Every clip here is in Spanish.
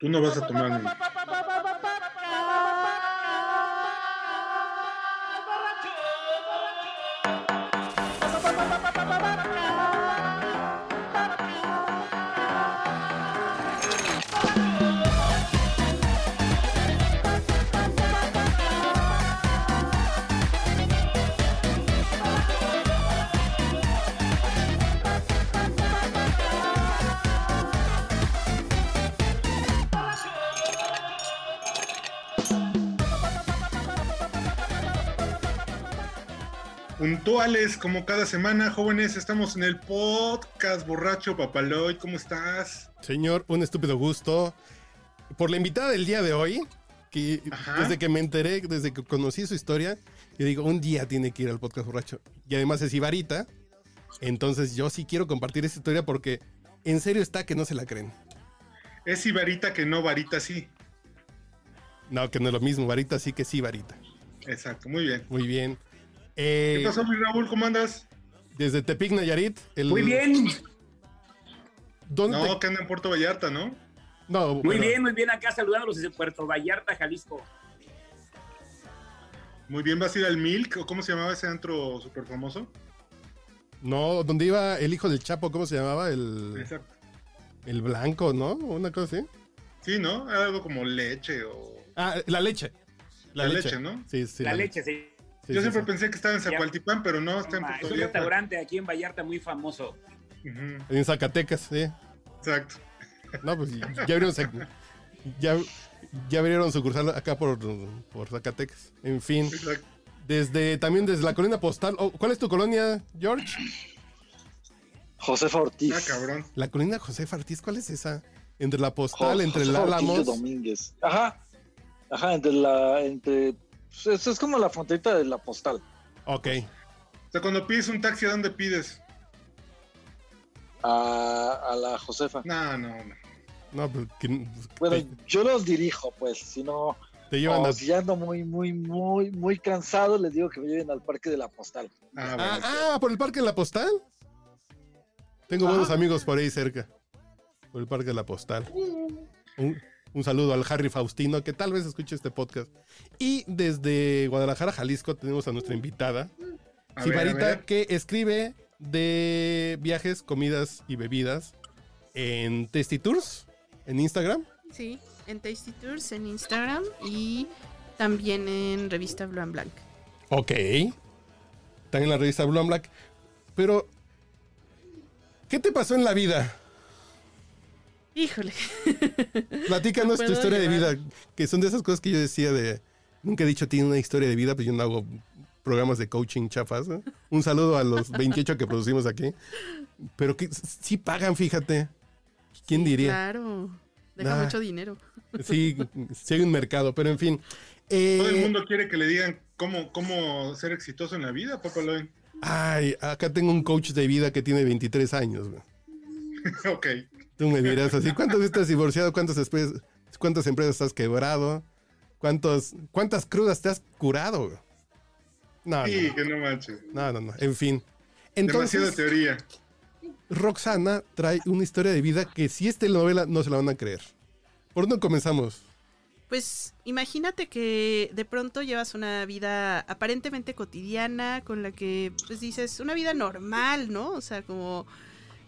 Tú no vas a tomar. Puntuales como cada semana, jóvenes, estamos en el podcast borracho Papaloy. ¿Cómo estás? Señor, un estúpido gusto. Por la invitada del día de hoy, que Ajá. desde que me enteré, desde que conocí su historia, yo digo, un día tiene que ir al podcast borracho. Y además es Ibarita. Entonces yo sí quiero compartir esta historia porque en serio está que no se la creen. Es Ibarita que no, Varita sí. No, que no es lo mismo. Varita sí que sí, Varita. Exacto, muy bien. Muy bien. Eh, ¿Qué pasó, mi Raúl? ¿Cómo andas? Desde Tepic, Nayarit. el- Muy bien, ¿Dónde No, te- que anda en Puerto Vallarta, ¿no? No, muy bien, muy bien acá saludándolos desde Puerto Vallarta, Jalisco. Muy bien, ¿vas a ir al Milk? ¿O cómo se llamaba ese antro súper famoso? No, donde iba el hijo del Chapo, ¿cómo se llamaba? El, Exacto. el blanco, ¿no? Una cosa así. Sí, ¿no? Era algo como leche o... Ah, la leche. La leche, ¿no? Sí, sí. la leche, sí. Sí, Yo sí, siempre sí. pensé que estaba en Zacualtipán, pero no, está en Ah, Puerto es un Vallarta. restaurante aquí en Vallarta muy famoso. En Zacatecas, sí. Exacto. No, pues ya abrieron, ya, ya abrieron sucursal acá por, por Zacatecas. En fin, exacto. desde también desde la colonia postal. Oh, ¿Cuál es tu colonia, George? Josefa Ortiz. Ah, cabrón. La colonia José Ortiz, ¿cuál es esa? Entre la postal, Jo- entre el Josefa Álamos. Domínguez. Ajá. Ajá, entre la. Entre. Pues, eso es como la fronterita de la postal. Ok. O sea, cuando pides un taxi, ¿a dónde pides? A, a la Josefa. No, no, no. No, pues, que- Bueno, te, yo los dirijo, pues. Si no. te llevan a. si ya ando muy, muy, muy, muy cansado, les digo que me lleven al parque de la postal. Ah, Ah, bueno. ah, por el parque de la postal. Tengo buenos amigos por ahí cerca. Por el parque de la postal. Un, un saludo al Harry Faustino, que tal vez escuche este podcast. Y desde Guadalajara, Jalisco, tenemos a nuestra invitada, A Sibarita, ver. que escribe de viajes, comidas y bebidas en Tasty Tours, en Instagram. Sí, en Tasty Tours, en Instagram y también en revista Blue and Blanc. Ok. Están en la revista Blue and Black. Pero, ¿qué te pasó en la vida? Híjole. Platícanos tu historia de vida, que son de esas cosas que yo decía de... Nunca he dicho tiene una historia de vida, pues yo no hago programas de coaching chafas. Un saludo a los 28 que producimos aquí. Pero que sí pagan, fíjate. ¿Quién diría? Claro. Deja Nah. mucho dinero. Sí, sí hay un mercado, pero en fin. Eh, Todo el mundo quiere que le digan cómo, cómo ser exitoso en la vida, Papá Loen. Ay, acá tengo un coach de vida que tiene 23 años. ok. Tú me dirás así, ¿cuántas veces estás divorciado? ¿Cuántas, espe- cuántas empresas has quebrado? ¿Cuántos, ¿Cuántas crudas te has curado? No, Sí, no, que no manches. no, no, no, en fin. Demasiada Entonces, teoría. Roxana trae una historia de vida que si esta novela no se la van a creer. ¿Por dónde comenzamos? Pues imagínate que de pronto llevas una vida aparentemente cotidiana con la que pues dices una vida normal, ¿no? O sea, como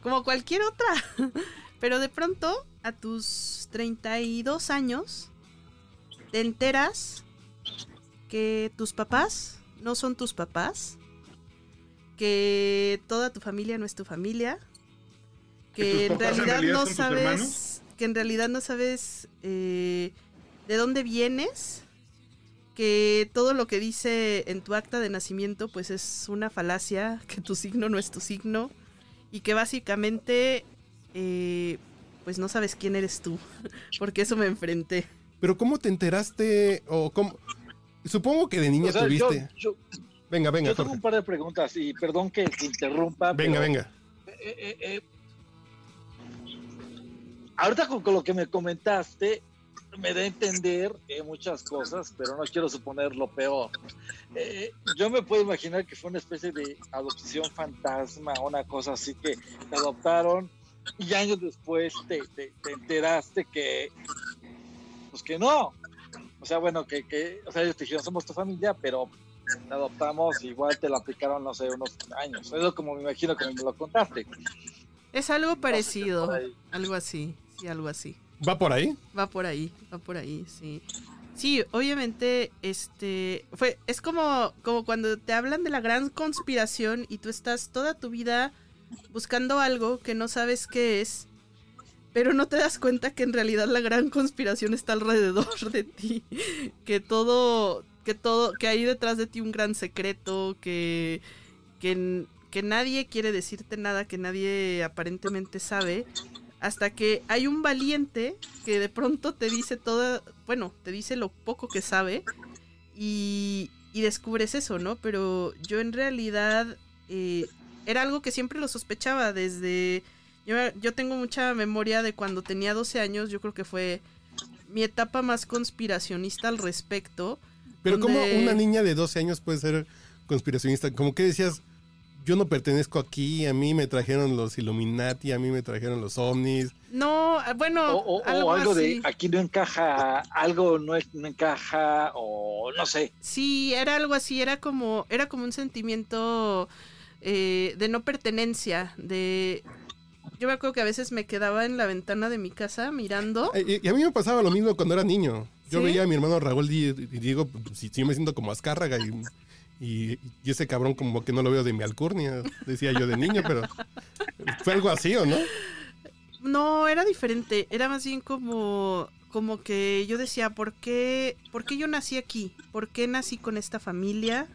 como cualquier otra. Pero de pronto a tus 32 años te enteras que tus papás no son tus papás, que toda tu familia no es tu familia, ¿Que en realidad, no sabes, que en realidad no sabes eh, de dónde vienes, que todo lo que dice en tu acta de nacimiento pues es una falacia, que tu signo no es tu signo y que básicamente eh, pues no sabes quién eres tú, porque eso me enfrenté. Pero ¿cómo te enteraste? O cómo... Supongo que de niña O sea, yo, tuviste... yo, venga, venga, yo tengo Jorge. un par de preguntas y perdón que te interrumpa. Venga, pero, venga. eh, eh, eh, ahorita con, con lo que me comentaste, me da a entender eh, muchas cosas, pero no quiero suponer lo peor. Eh, yo me puedo imaginar que fue una especie de adopción fantasma, una cosa así que te adoptaron y años después te, te- te enteraste que pues que no. O sea, bueno, que, que o sea, ellos te dijeron, somos tu familia, pero te adoptamos, igual te lo aplicaron, no sé, unos años. Eso como me imagino que me lo contaste. Es algo parecido, algo así, sí, algo así. ¿Va por ahí? Va por ahí, va por ahí, sí. Sí, obviamente, este, fue, es como, como cuando te hablan de la gran conspiración y tú estás toda tu vida buscando algo que no sabes qué es, pero no te das cuenta que en realidad la gran conspiración está alrededor de ti, que todo, que todo, que hay detrás de ti un gran secreto, que, que, que nadie quiere decirte nada, que nadie aparentemente sabe, hasta que hay un valiente que de pronto te dice todo, bueno, te dice lo poco que sabe y, y descubres eso, ¿no? Pero yo en realidad eh, era algo que siempre lo sospechaba desde... Yo, yo tengo mucha memoria de cuando tenía 12 años, yo creo que fue mi etapa más conspiracionista al respecto. Pero como donde- una niña de 12 años puede ser conspiracionista? Como que decías, yo no pertenezco aquí, a mí me trajeron los Illuminati, a mí me trajeron los ovnis. No, bueno, O, o- o algo, algo, de aquí no encaja, algo no, es- no encaja, o no sé. Sí, era algo así, era como, era como un sentimiento eh, de no pertenencia, de... Yo me acuerdo que a veces me quedaba en la ventana de mi casa mirando. Eh, Y, y a mí me pasaba lo mismo cuando era niño. Yo ¿Sí? veía a mi hermano Raúl y, y digo, pues, sí, sí me siento como Azcárraga y, y, y ese cabrón como que no lo veo de mi alcurnia, decía yo de niño, pero fue algo así, ¿o no? No, era diferente, era más bien como, como que yo decía, ¿por qué, ¿por qué yo nací aquí? ¿Por qué nací con esta familia?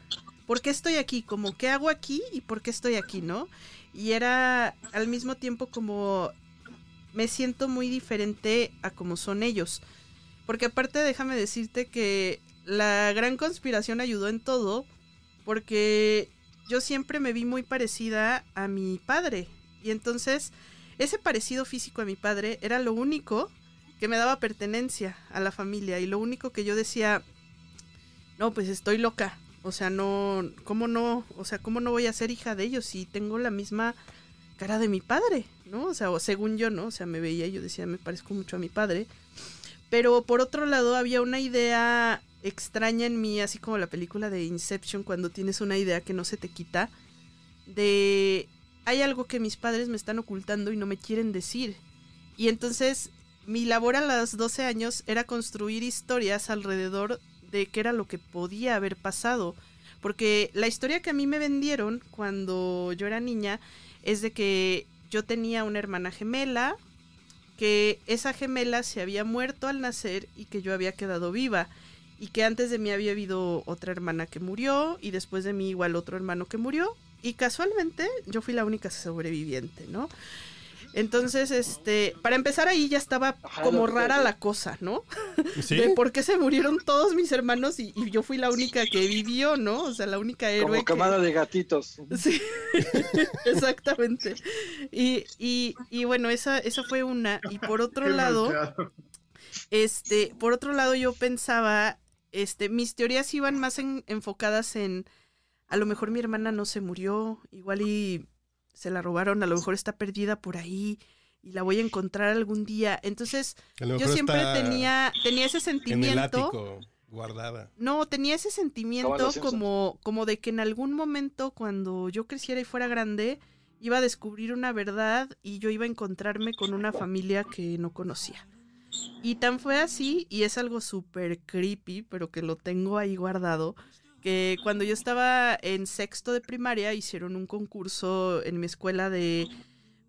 ¿Por qué estoy aquí? Como, ¿qué hago aquí y por qué estoy aquí, no? Y era al mismo tiempo como, me siento muy diferente a como son ellos. Porque aparte déjame decirte que la gran conspiración ayudó en todo, porque yo siempre me vi muy parecida a mi padre. Y entonces ese parecido físico a mi padre era lo único que me daba pertenencia a la familia y lo único que yo decía, no, pues estoy loca. O sea, no, ¿cómo no? O sea, ¿cómo no voy a ser hija de ellos si tengo la misma cara de mi padre? ¿No? O sea, según yo, ¿no? O sea, me veía y yo decía, me parezco mucho a mi padre. Pero por otro lado, había una idea extraña en mí, así como la película de Inception, cuando tienes una idea que no se te quita, de hay algo que mis padres me están ocultando y no me quieren decir. Y entonces mi labor a los 12 años era construir historias alrededor de qué era lo que podía haber pasado. Porque la historia que a mí me vendieron cuando yo era niña es de que yo tenía una hermana gemela, que esa gemela se había muerto al nacer y que yo había quedado viva. Y que antes de mí había habido otra hermana que murió y después de mí igual otro hermano que murió. Y casualmente yo fui la única sobreviviente, ¿no? Entonces, este, para empezar ahí ya estaba Ajá, como rara la cosa, ¿no? ¿Sí? De por qué se murieron todos mis hermanos y, y yo fui la única que vivió, ¿no? O sea, la única héroe Como que- camada de gatitos. Sí, exactamente. Y, y, y bueno, esa, esa fue una. Y por otro Qué lado, este, por otro lado yo pensaba, este, mis teorías iban más en- enfocadas en, a lo mejor mi hermana no se murió, igual y se la robaron, a lo mejor está perdida por ahí y la voy a encontrar algún día. Entonces, yo siempre tenía, tenía ese en el sentimiento. ático, guardada. No, tenía ese sentimiento como, como de que en algún momento cuando yo creciera y fuera grande, iba a descubrir una verdad y yo iba a encontrarme con una familia que no conocía. Y tan fue así, y es algo súper creepy, pero que lo tengo ahí guardado, que cuando yo estaba en sexto de primaria hicieron un concurso en mi escuela de...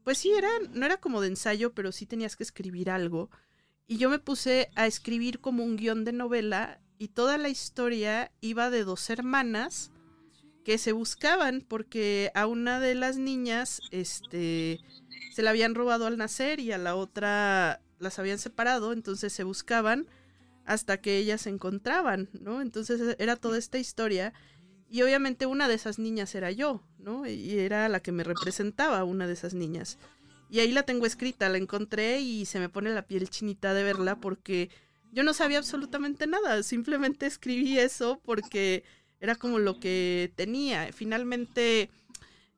Pues sí, era, no era como de ensayo, pero sí tenías que escribir algo. Y yo me puse a escribir como un guion de novela y toda la historia iba de dos hermanas que se buscaban porque a una de las niñas este se la habían robado al nacer y a la otra las habían separado, entonces se buscaban hasta que ellas se encontraban, ¿no? Entonces era toda esta historia y obviamente una de esas niñas era yo, ¿no? Y era la que me representaba, una de esas niñas. Y ahí la tengo escrita, la encontré y se me pone la piel chinita de verla porque yo no sabía absolutamente nada, simplemente escribí eso porque era como lo que tenía. Finalmente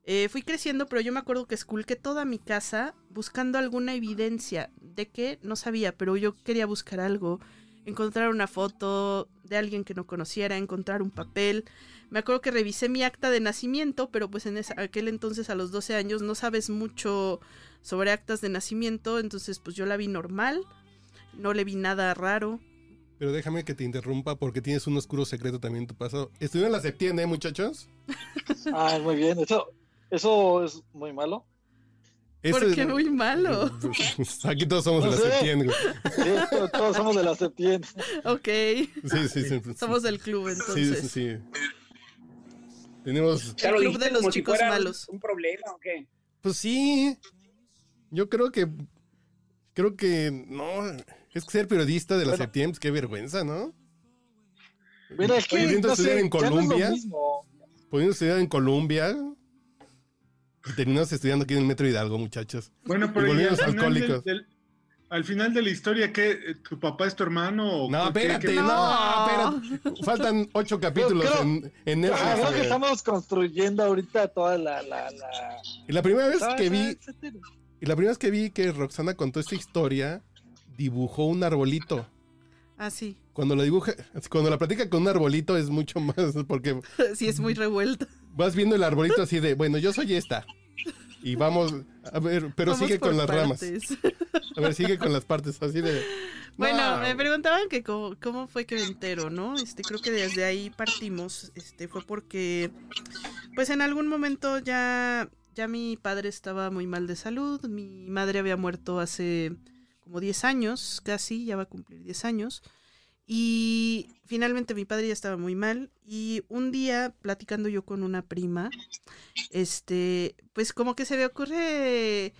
eh, fui creciendo, pero yo me acuerdo que esculqué toda mi casa buscando alguna evidencia de que no sabía, pero yo quería buscar algo. Encontrar una foto de alguien que no conociera, encontrar un papel. Me acuerdo que revisé mi acta de nacimiento, pero pues en esa- aquel entonces a los 12 años no sabes mucho sobre actas de nacimiento, entonces pues yo la vi normal, no le vi nada raro. Pero déjame que te interrumpa porque tienes un oscuro secreto también en tu pasado. ¿Estuvieron en la septiembre, ¿eh, muchachos? Ah, muy bien. Eso, eso es muy malo. ¿Por Ese- qué muy malo? Aquí todos somos de la septiembre. Sí, todos- somos de la septiembre. Ok, Sí, sí, sí. somos del club Sí, entonces. sí, sí. Tenemos. Ya lo club de los si chicos malos. Un problema o qué? Pues sí. Yo creo que. Creo que. No. Es que ser periodista de la Bueno. septiembre, qué vergüenza, ¿no? Mira, es que Pudiendo no estudiar sé, en no es Colombia. Pudiendo estudiar en Colombia. Y terminamos estudiando aquí en el Metro Hidalgo, muchachos. Bueno, pero Y ¿y al final, del, alcohólicos. del- al final de la historia, ¿qué? ¿Tu papá es tu hermano? o No, espérate, no, No. espérate. Faltan ocho capítulos creo- en, en Netflix. Creo que eh. estamos construyendo ahorita toda la... la, la... Y la primera vez Ah, que ah, vi, y la primera vez que vi que Roxana contó esta historia, dibujó un arbolito. Ah, sí, Cuando la dibuja, cuando la platica con un arbolito es mucho más, porque sí es muy revuelto. Vas viendo el arbolito así de, bueno, yo soy esta. Y vamos, a ver, pero Vamos sigue con las ramas. A ver, sigue con las partes así de. Bueno, No. me preguntaban que cómo, cómo fue que me entero, ¿no? Este, creo que desde ahí partimos. Este, fue porque, pues en algún momento ya, ya mi padre estaba muy mal de salud. Mi madre había muerto hace como 10 años, casi, ya va a cumplir 10 años. Y finalmente mi padre ya estaba muy mal. Y un día, platicando yo con una prima, este, pues como que se me ocurre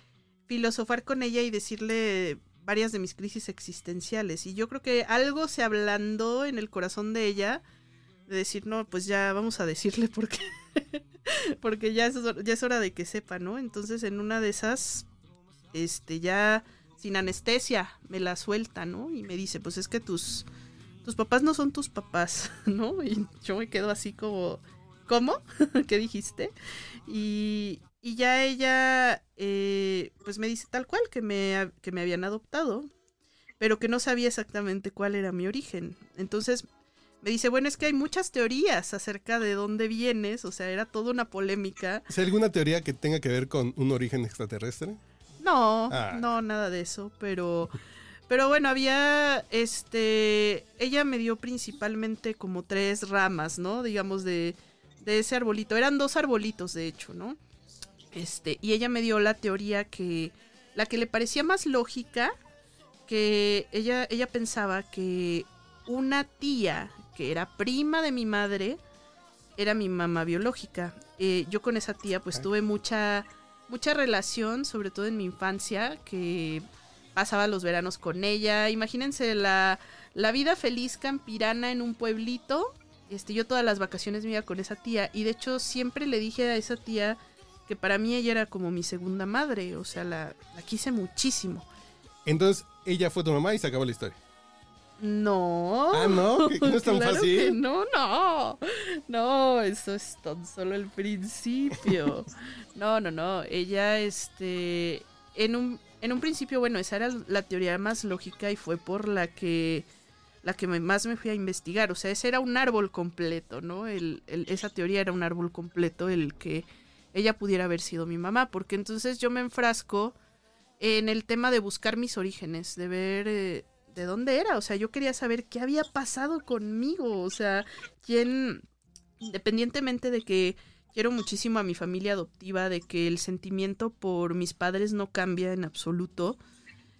filosofar con ella y decirle varias de mis crisis existenciales. Y yo creo que algo se ablandó en el corazón de ella de decir, no, pues ya vamos a decirle porque, porque ya es, ya es hora de que sepa, ¿no? Entonces en una de esas, este, ya sin anestesia, me la suelta, ¿no? Y me dice, pues es que tus, tus papás no son tus papás, ¿no? Y yo me quedo así como, ¿cómo? ¿Qué dijiste? Y, y ya ella, eh, pues me dice tal cual, que me, que me habían adoptado, pero que no sabía exactamente cuál era mi origen. Entonces me dice, bueno, es que hay muchas teorías acerca de dónde vienes, o sea, era toda una polémica. ¿Es alguna teoría que tenga que ver con un origen extraterrestre? No, Ah. no, nada de eso, pero... Pero bueno, había, este, ella me dio principalmente como tres ramas, ¿no? Digamos de, de ese arbolito. Eran dos arbolitos, de hecho, ¿no? Este, y ella me dio la teoría que, la que le parecía más lógica, que ella, ella pensaba que una tía que era prima de mi madre era mi mamá biológica. Eh, yo con esa tía pues tuve mucha, mucha relación, sobre todo en mi infancia, que pasaba los veranos con ella. Imagínense la, la vida feliz campirana en un pueblito. Este, yo todas las vacaciones me iba con esa tía y de hecho siempre le dije a esa tía que para mí ella era como mi segunda madre, o sea, la, la quise muchísimo. Entonces, ella fue tu mamá y se acabó la historia. No. Ah, ¿no? ¿Que no es tan Claro fácil? que no, no. No, eso es tan solo el principio. No, no, no. Ella, este. En un, en un principio, bueno, esa era la teoría más lógica y fue por la que. La que más me fui a investigar. O sea, ese era un árbol completo, ¿no? El- esa teoría era un árbol completo, el que ella pudiera haber sido mi mamá. Porque entonces yo me enfrasco en el tema de buscar mis orígenes, de ver eh, de dónde era. O sea, yo quería saber qué había pasado conmigo. O sea, quién, independientemente de que quiero muchísimo a mi familia adoptiva, de que el sentimiento por mis padres no cambia en absoluto.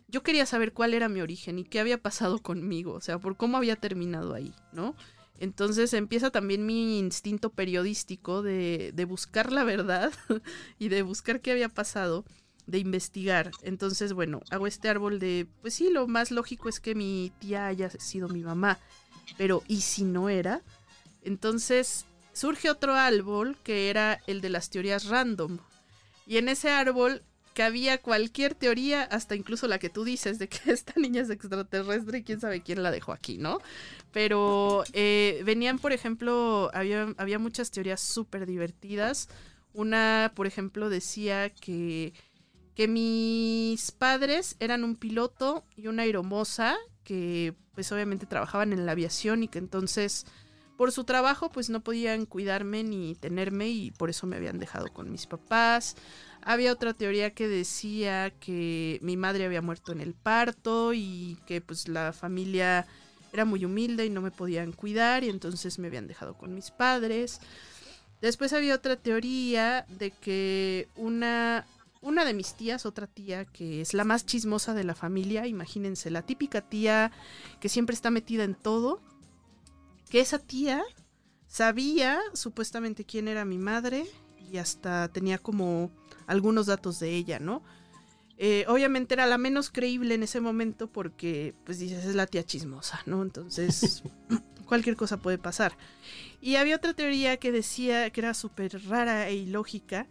Yo quería saber cuál era mi origen y qué había pasado conmigo, o sea, por cómo había terminado ahí, ¿no? Entonces empieza también mi instinto periodístico de, de buscar la verdad y de buscar qué había pasado de investigar. Entonces, bueno, hago este árbol de, pues sí, lo más lógico es que mi tía haya sido mi mamá, pero ¿y si no era? Entonces surge otro árbol que era el de las teorías random. Y en ese árbol cabía cualquier teoría, hasta incluso la que tú dices de que esta niña es extraterrestre y quién sabe quién la dejó aquí, ¿no? Pero eh, venían, por ejemplo, había, había muchas teorías súper divertidas. Una, por ejemplo, decía que, que mis padres eran un piloto y una aeromoza que pues obviamente trabajaban en la aviación y que entonces por su trabajo pues no podían cuidarme ni tenerme y por eso me habían dejado con mis papás. Había otra teoría que decía que mi madre había muerto en el parto y que pues la familia era muy humilde y no me podían cuidar y entonces me habían dejado con mis padres. Después había otra teoría de que una, una de mis tías, otra tía que es la más chismosa de la familia, imagínense, la típica tía que siempre está metida en todo, que esa tía sabía supuestamente quién era mi madre y hasta tenía como algunos datos de ella, ¿no? Eh, obviamente era la menos creíble en ese momento porque, pues dices, es la tía chismosa, ¿no? Entonces, cualquier cosa puede pasar. Y había otra teoría que decía, que era súper rara e ilógica,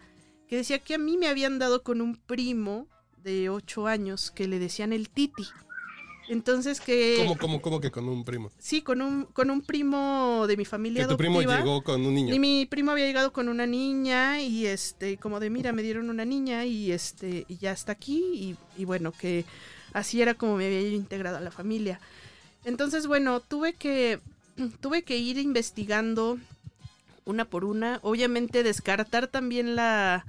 que decía que a mí me habían dado con un primo de 8 años que le decían el Titi. Entonces que... ¿Cómo, cómo, cómo que con un primo? Sí, con un, con un primo de mi familia. Que tu primo llegó con un niño. Y mi primo había llegado con una niña y este, como de mira, me dieron una niña y este, y ya está aquí y, y bueno, que así era como me había integrado a la familia. Entonces, bueno, tuve que, tuve que ir investigando una por una. Obviamente descartar también la,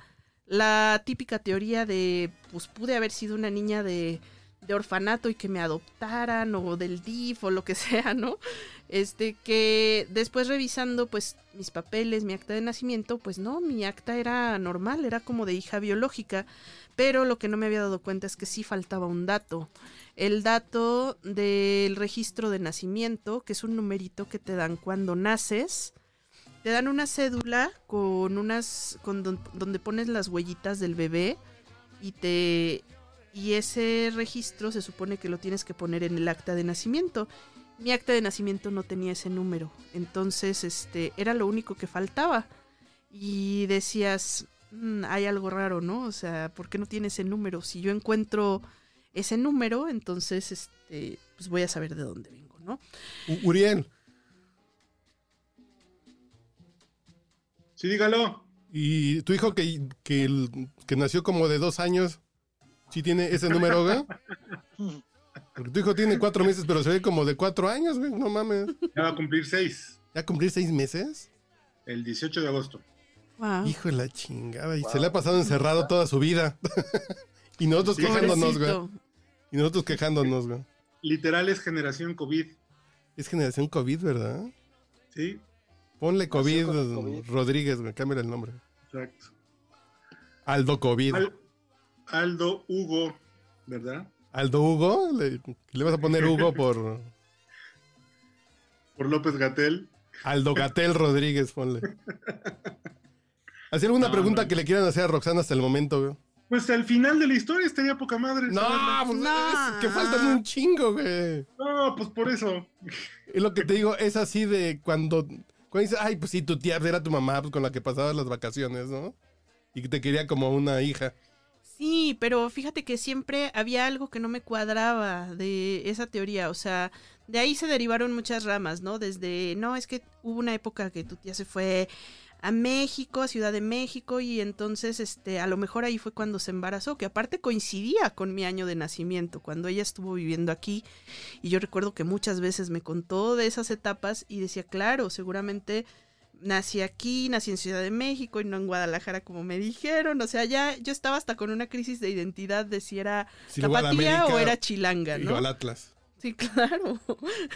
la típica teoría de, pues pude haber sido una niña de, de orfanato y que me adoptaran o del DIF o lo que sea, ¿no? Este que después revisando pues mis papeles, mi acta de nacimiento, pues no, mi acta era normal, era como de hija biológica, pero lo que no me había dado cuenta es que sí faltaba un dato. El dato del registro de nacimiento, que es un numerito que te dan cuando naces. Te dan una cédula con unas con don- donde pones las huellitas del bebé y te y ese registro se supone que lo tienes que poner en el acta de nacimiento. Mi acta de nacimiento no tenía ese número, entonces este era lo único que faltaba. Y decías, "Mm, hay algo raro, ¿no? O sea, ¿por qué no tiene ese número? Si yo encuentro ese número, entonces este pues voy a saber de dónde vengo, ¿no? U- Uriel, Sí, dígalo. ¿y tu hijo que, que, que nació como de dos años, sí tiene ese número, güey? Porque tu hijo tiene cuatro meses, pero se ve como de cuatro años, güey. No mames. Ya va a cumplir seis, ¿Ya cumplir seis meses? el 18 de agosto. Wow. Hijo de la chingada. Y se le ha pasado encerrado toda su vida. y nosotros Sí, quejándonos, güey. Y nosotros quejándonos, güey. Literal es generación COVID. Es generación COVID, ¿verdad? Sí, Ponle COVID. Rodríguez, güey. Cámbiale el nombre. exacto. Aldo COVID. Al- Aldo Hugo, ¿verdad? Aldo Hugo. Le, le vas a poner Hugo por Por López Gatel. Aldo Gatel Rodríguez, ponle. ¿Hacía alguna No, pregunta no. que le quieran hacer a Roxana hasta el momento, güey? Pues al final de la historia estaría poca madre. No, pues No. es que faltan un chingo, güey. No, pues por eso. Es lo que te digo, es así de cuando, cuando dices, ay, pues sí, tu tía era tu mamá pues, con la que pasabas las vacaciones, ¿no? Y que te quería como una hija. Sí, pero fíjate que siempre había algo que no me cuadraba de esa teoría, o sea, de ahí se derivaron muchas ramas, ¿no? Desde, no, es que hubo una época que tu tía se fue a México, a Ciudad de México, y entonces, este, a lo mejor ahí fue cuando se embarazó, que aparte coincidía con mi año de nacimiento, cuando ella estuvo viviendo aquí, y yo recuerdo que muchas veces me contó de esas etapas y decía, claro, seguramente nací aquí, nací en Ciudad de México y no en Guadalajara como me dijeron. O sea, ya yo estaba hasta con una crisis de identidad de si era la tapatía o era chilanga, ¿no? al Atlas. Sí, claro.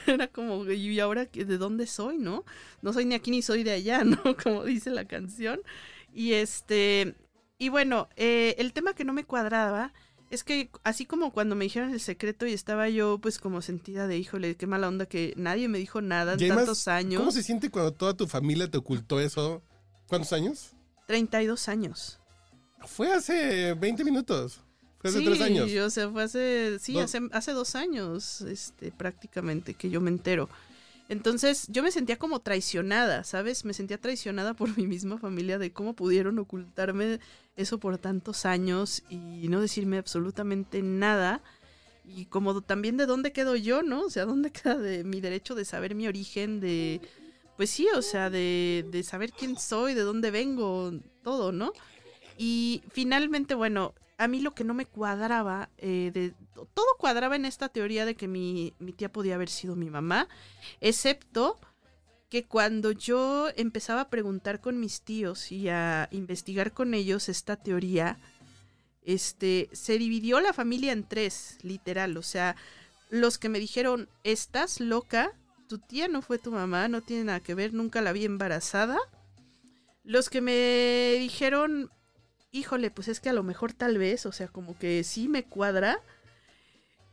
Era como, ¿y ahora de dónde soy, no? No soy ni aquí ni soy de allá, ¿no? Como dice la canción. Y este, y bueno, eh, el tema que no me cuadraba es que así como cuando me dijeron el secreto y estaba yo pues como sentida de, híjole, qué mala onda que nadie me dijo nada en Y además, tantos años. ¿Cómo se siente cuando toda tu familia te ocultó eso? ¿Cuántos años? 32 años. Fue hace 20 minutos. Fue hace sí, tres años. o sea, fue hace, sí, hace, hace dos años, este, prácticamente, que yo me entero. Entonces, yo me sentía como traicionada, ¿sabes? Me sentía traicionada por mi misma familia de cómo pudieron ocultarme eso por tantos años y no decirme absolutamente nada. Y como también de dónde quedo yo, ¿no? O sea, dónde queda de mi derecho de saber mi origen, de, pues sí, o sea, de, de saber quién soy, de dónde vengo, todo, ¿no? Y finalmente, bueno, a mí lo que no me cuadraba, eh, de, todo cuadraba en esta teoría de que mi, mi tía podía haber sido mi mamá, excepto que cuando yo empezaba a preguntar con mis tíos y a investigar con ellos esta teoría, este, se dividió la familia en tres, literal. O sea, los que me dijeron, estás loca, tu tía no fue tu mamá, no tiene nada que ver, nunca la vi embarazada. Los que me dijeron, híjole, pues es que a lo mejor tal vez, o sea, como que sí me cuadra.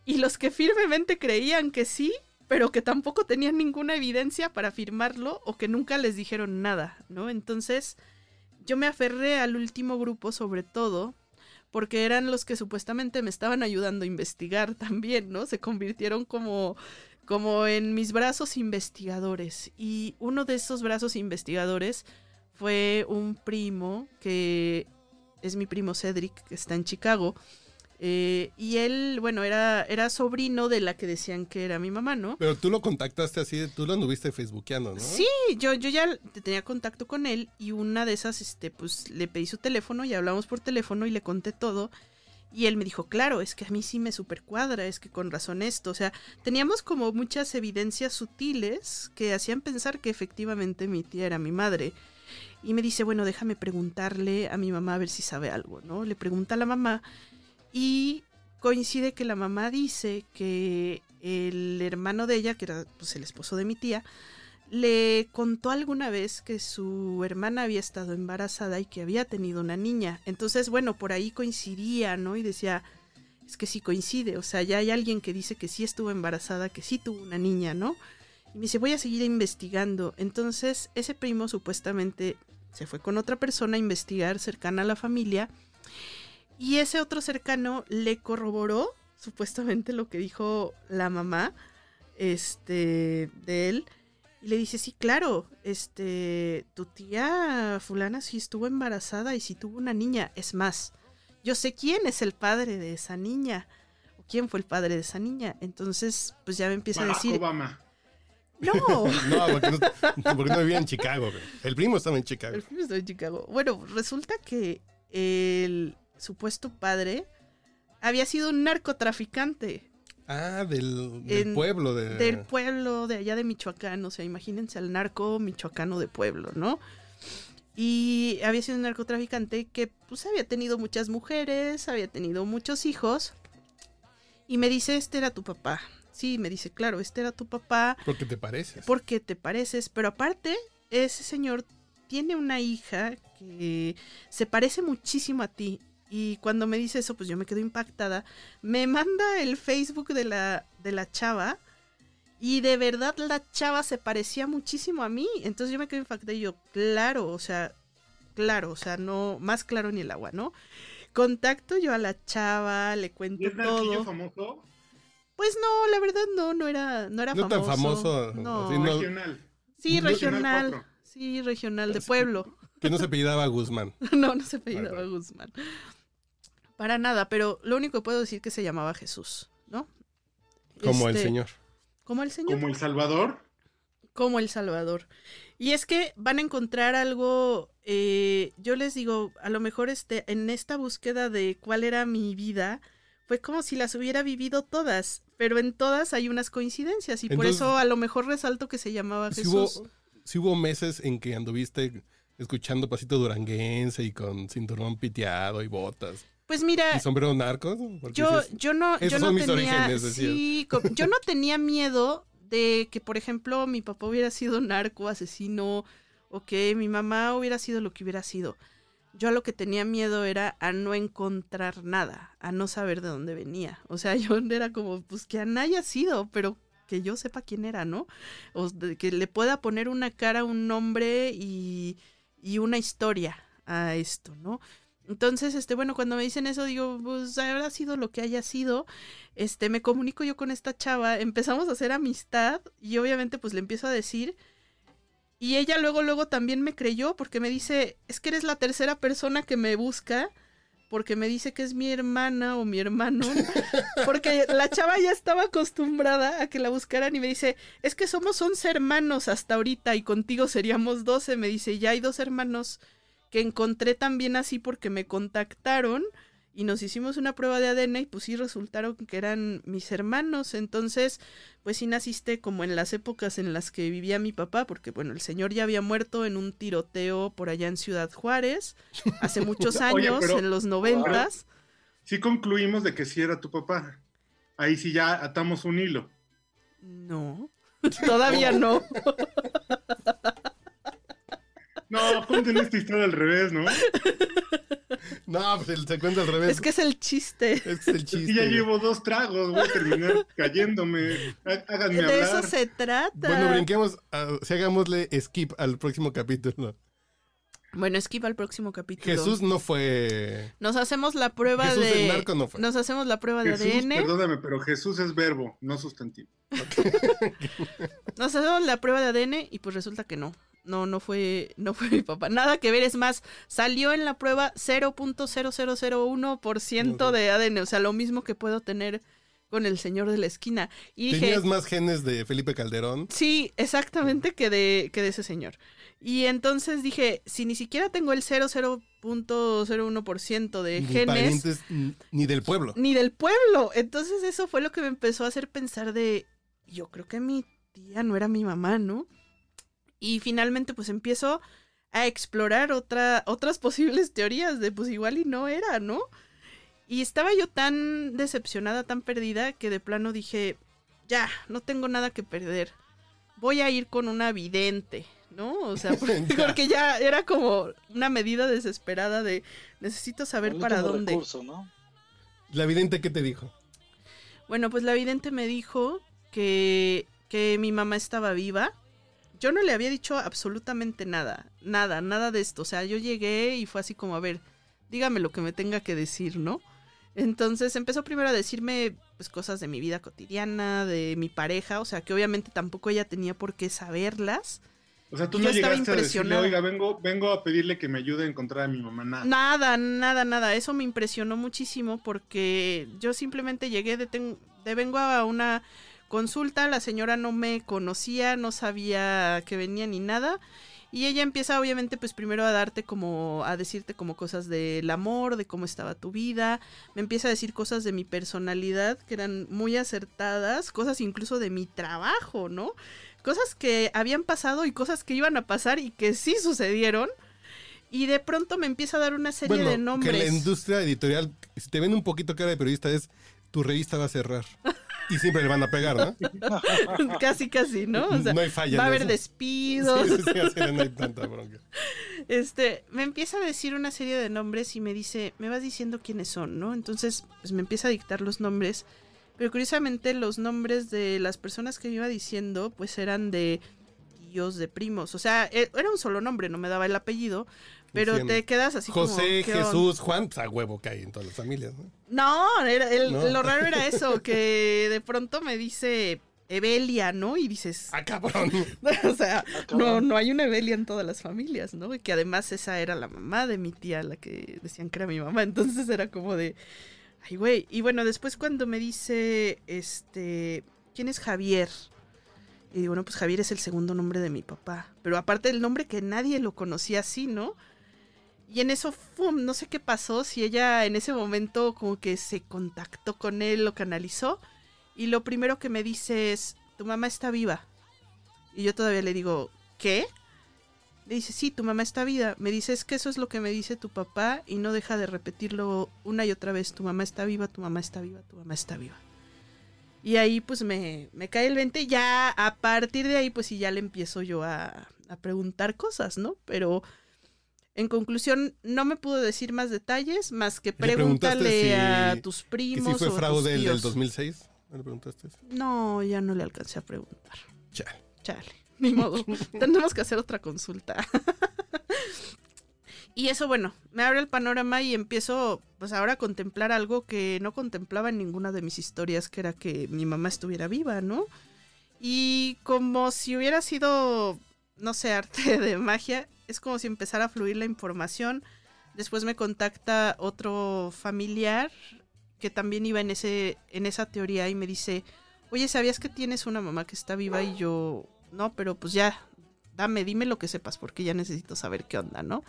Y los que firmemente creían que sí, pero que tampoco tenían ninguna evidencia para afirmarlo o que nunca les dijeron nada, ¿no? Entonces, yo me aferré al último grupo sobre todo porque eran los que supuestamente me estaban ayudando a investigar también, ¿no? Se convirtieron como como en mis brazos investigadores y uno de esos brazos investigadores fue un primo que es mi primo Cedric, que está en Chicago. Eh, y él, bueno, era, era sobrino de la que decían que era mi mamá, ¿no? Pero tú lo contactaste así, tú lo anduviste facebookeando, ¿no? Sí, yo, yo ya tenía contacto con él y una de esas, este, pues le pedí su teléfono y hablamos por teléfono y le conté todo. Y él me dijo, claro, es que a mí sí me supercuadra, es que con razón esto. O sea, teníamos como muchas evidencias sutiles que hacían pensar que efectivamente mi tía era mi madre. Y me dice, bueno, déjame preguntarle a mi mamá a ver si sabe algo, ¿no? Le pregunta a la mamá y coincide que la mamá dice que el hermano de ella, que era pues, el esposo de mi tía, le contó alguna vez que su hermana había estado embarazada y que había tenido una niña. Entonces, bueno, por ahí coincidía, ¿no? Y decía, es que sí coincide, o sea, ya hay alguien que dice que sí estuvo embarazada, que sí tuvo una niña, ¿no? Y me dice, voy a seguir investigando. Entonces, ese primo supuestamente se fue con otra persona a investigar cercana a la familia. Y ese otro cercano le corroboró supuestamente lo que dijo la mamá este, de él. Y le dice, sí, claro, este, tu tía fulana sí estuvo embarazada y sí tuvo una niña. Es más, yo sé quién es el padre de esa niña. O quién fue el padre de esa niña. Entonces, pues ya me empieza a decir... Obama. No. no, porque no, porque no vivía en Chicago. El primo estaba en Chicago. El primo estaba en Chicago. Bueno, resulta que el supuesto padre había sido un narcotraficante. Ah, del, del pueblo de... Del pueblo de allá de Michoacán. O sea, imagínense al narco michoacano de pueblo, ¿no? Y había sido un narcotraficante que pues había tenido muchas mujeres, había tenido muchos hijos. Y me dice, este era tu papá. Sí, me dice, claro, este era tu papá. Porque te pareces. Porque te pareces. Pero aparte, ese señor tiene una hija que se parece muchísimo a ti. Y cuando me dice eso, pues yo me quedo impactada. Me manda el Facebook de la, de la chava. Y de verdad la chava se parecía muchísimo a mí. Entonces yo me quedo impactada y yo, claro, o sea, claro, o sea, no, más claro ni el agua, ¿no? Contacto yo a la chava, le cuento ¿Y es todo. famoso? Pues no, la verdad no, no era, no era no famoso. tan famoso. No. así, no- Regional. Sí, Regional. Sí, regional de pueblo. que no se apellidaba Guzmán. no, no se apellidaba. Guzmán. Para nada, pero lo único que puedo decir que se llamaba Jesús, ¿no? Como el Este, señor. Como el Señor. Como El Salvador. como El Salvador. Y es que van a encontrar algo, eh, yo les digo, a lo mejor este, en esta búsqueda de cuál era mi vida, fue como si las hubiera vivido todas, pero en todas hay unas coincidencias y por eso a lo mejor resalto que se llamaba Jesús. hubo, sí hubo meses en que anduviste escuchando pasito duranguense y con cinturón piteado y botas. Pues mira, ¿Y sombrero narco? Porque yo, yo no, yo no tenía, orígenes, sí, yo no tenía miedo de que, por ejemplo, mi papá hubiera sido narco, asesino, o que mi mamá hubiera sido lo que hubiera sido. Yo a lo que tenía miedo era a no encontrar nada, a no saber de dónde venía. O sea, yo era como, pues que Ana haya sido, pero que yo sepa quién era, ¿no? O que le pueda poner una cara, un nombre y, y una historia a esto, ¿no? Entonces, este, bueno, cuando me dicen eso, digo, pues habrá sido lo que haya sido. Este, me comunico yo con esta chava, empezamos a hacer amistad y obviamente pues le empiezo a decir. Y ella luego, luego también me creyó porque me dice, es que eres la tercera persona que me busca porque me dice que es mi hermana o mi hermano. Porque la chava ya estaba acostumbrada a que la buscaran y me dice, es que somos 11 hermanos hasta ahorita y contigo seríamos 12. Me dice, ya hay dos hermanos que encontré también así porque me contactaron y nos hicimos una prueba de ADN y pues sí resultaron que eran mis hermanos. Entonces, pues sí naciste como en las épocas en las que vivía mi papá, porque bueno, el señor ya había muerto en un tiroteo por allá en Ciudad Juárez, hace muchos Oye, años, pero- en los noventas. Sí concluimos de que sí era tu papá. Ahí sí ya atamos un hilo. No, todavía no. No, cuenten esta historia al revés, ¿no? No, pues se cuenta al revés. Es que es el chiste. Es el chiste. Y ya güey. llevo dos tragos, voy a terminar cayéndome. Há- Háganme De eso hablar. se trata. Bueno, brinquemos, a, si hagámosle skip al próximo capítulo. Bueno, esquiva al próximo capítulo. Jesús no fue. Nos hacemos la prueba Jesús de. el narco no fue. Nos hacemos la prueba de Jesús, ADN. perdóname, pero Jesús es verbo, no sustantivo. Nos hacemos la prueba de ADN y pues resulta que no. No, no fue, no fue mi papá. Nada que ver, es más, salió en la prueba 0.0001% Ok. de ADN. O sea, lo mismo que puedo tener con el señor de la esquina. Y dije, Tenías más genes de Felipe Calderón. sí, exactamente que de, que de ese señor. Y entonces dije, si ni siquiera tengo el 00.01% de Ni genes, ni del pueblo. ni del pueblo. Entonces eso fue lo que me empezó a hacer pensar de, yo creo que mi tía no era mi mamá, ¿no? Y finalmente pues empiezo a explorar otra, otras posibles teorías de pues igual y no era, ¿no? Y estaba yo tan decepcionada, tan perdida, que de plano dije, ya, no tengo nada que perder. Voy a ir con una vidente, ¿no? O sea, porque, Ya. porque ya era como una medida desesperada de necesito saber para dónde. recurso, ¿no? La vidente, ¿qué te dijo? Bueno, pues la vidente me dijo que, que mi mamá estaba viva. Yo no le había dicho absolutamente nada, nada, nada de esto. O sea, yo llegué y fue así como, a ver, dígame lo que me tenga que decir, ¿no? Entonces empezó primero a decirme pues cosas de mi vida cotidiana, de mi pareja, o sea, que obviamente tampoco ella tenía por qué saberlas. O sea, tú Yo no estaba llegaste a decirle, impresionada. oiga, vengo, vengo a pedirle que me ayude a encontrar a mi mamá. Nada. Nada, nada, nada. Eso me impresionó muchísimo porque yo simplemente llegué de, ten- de vengo a una consulta, la señora no me conocía, no sabía que venía ni nada. Y ella empieza obviamente pues primero a darte como, a decirte como cosas del amor, de cómo estaba tu vida. Me empieza a decir cosas de mi personalidad que eran muy acertadas, cosas incluso de mi trabajo, ¿no? Cosas que habían pasado y cosas que iban a pasar y que sí sucedieron. Y de pronto me empieza a dar una serie Bueno, de nombres. que la industria editorial, si te ven un poquito cara de periodista, es tu revista va a cerrar. Y siempre le van a pegar, ¿no? casi, casi, ¿no? O sea, no hay falla. va a haber despidos. Sí, sí, sí, así no hay tanta bronca. Este, me empieza a decir una serie de nombres y me dice, me vas diciendo quiénes son, ¿no? Entonces, pues me empieza a dictar los nombres. Pero curiosamente los nombres de las personas que me iba diciendo, pues eran de tíos, de primos. O sea, e- era un solo nombre, no me daba el apellido. Pero te quedas así como... José. Jesús, Juan, pues a huevo que hay en todas las familias, ¿no? No, era- el- No. lo raro era eso, que de pronto me dice Evelia, ¿no? Y dices, ¡Ah, cabrón! o sea, Ah, no, no hay una Evelia en todas las familias, ¿no? Y que además esa era la mamá de mi tía, la que decían que era mi mamá. Entonces era como de, ay, güey. Y bueno, después cuando me dice, este, ¿quién es Javier? Y digo, bueno, pues Javier es el segundo nombre de mi papá. Pero aparte del nombre que nadie lo conocía así, ¿no? Y en eso, ¡fum! no sé qué pasó, si ella en ese momento como que se contactó con él, lo canalizó. Y lo primero que me dice es, tu mamá está viva. Y yo todavía le digo, ¿qué? Le dice, sí, tu mamá está viva. Me dice, es que eso es lo que me dice tu papá y no deja de repetirlo una y otra vez. Tu mamá está viva, tu mamá está viva, tu mamá está viva. Y ahí pues me, me cae el 20. Ya a partir de ahí pues sí ya le empiezo yo a, a preguntar cosas, ¿no? Pero en conclusión no me pudo decir más detalles más que ¿Le preguntaste pregúntale si- a tus ¿Que primos. si fue o fraude el del tíos. 2006? ¿No le preguntaste? No, ya no le alcancé a preguntar. Chale. Chale, ni modo. Tenemos que hacer otra consulta. y eso, bueno, me abre el panorama y empiezo, pues ahora a contemplar algo que no contemplaba en ninguna de mis historias, que era que mi mamá estuviera viva, ¿no? Y como si hubiera sido, no sé, arte de magia, es como si empezara a fluir la información. Después me contacta otro familiar que también iba en ese en esa teoría y me dice, "Oye, ¿sabías que tienes una mamá que está viva?" Y yo, "No, pero pues ya, dame, dime lo que sepas porque ya necesito saber qué onda, ¿no?"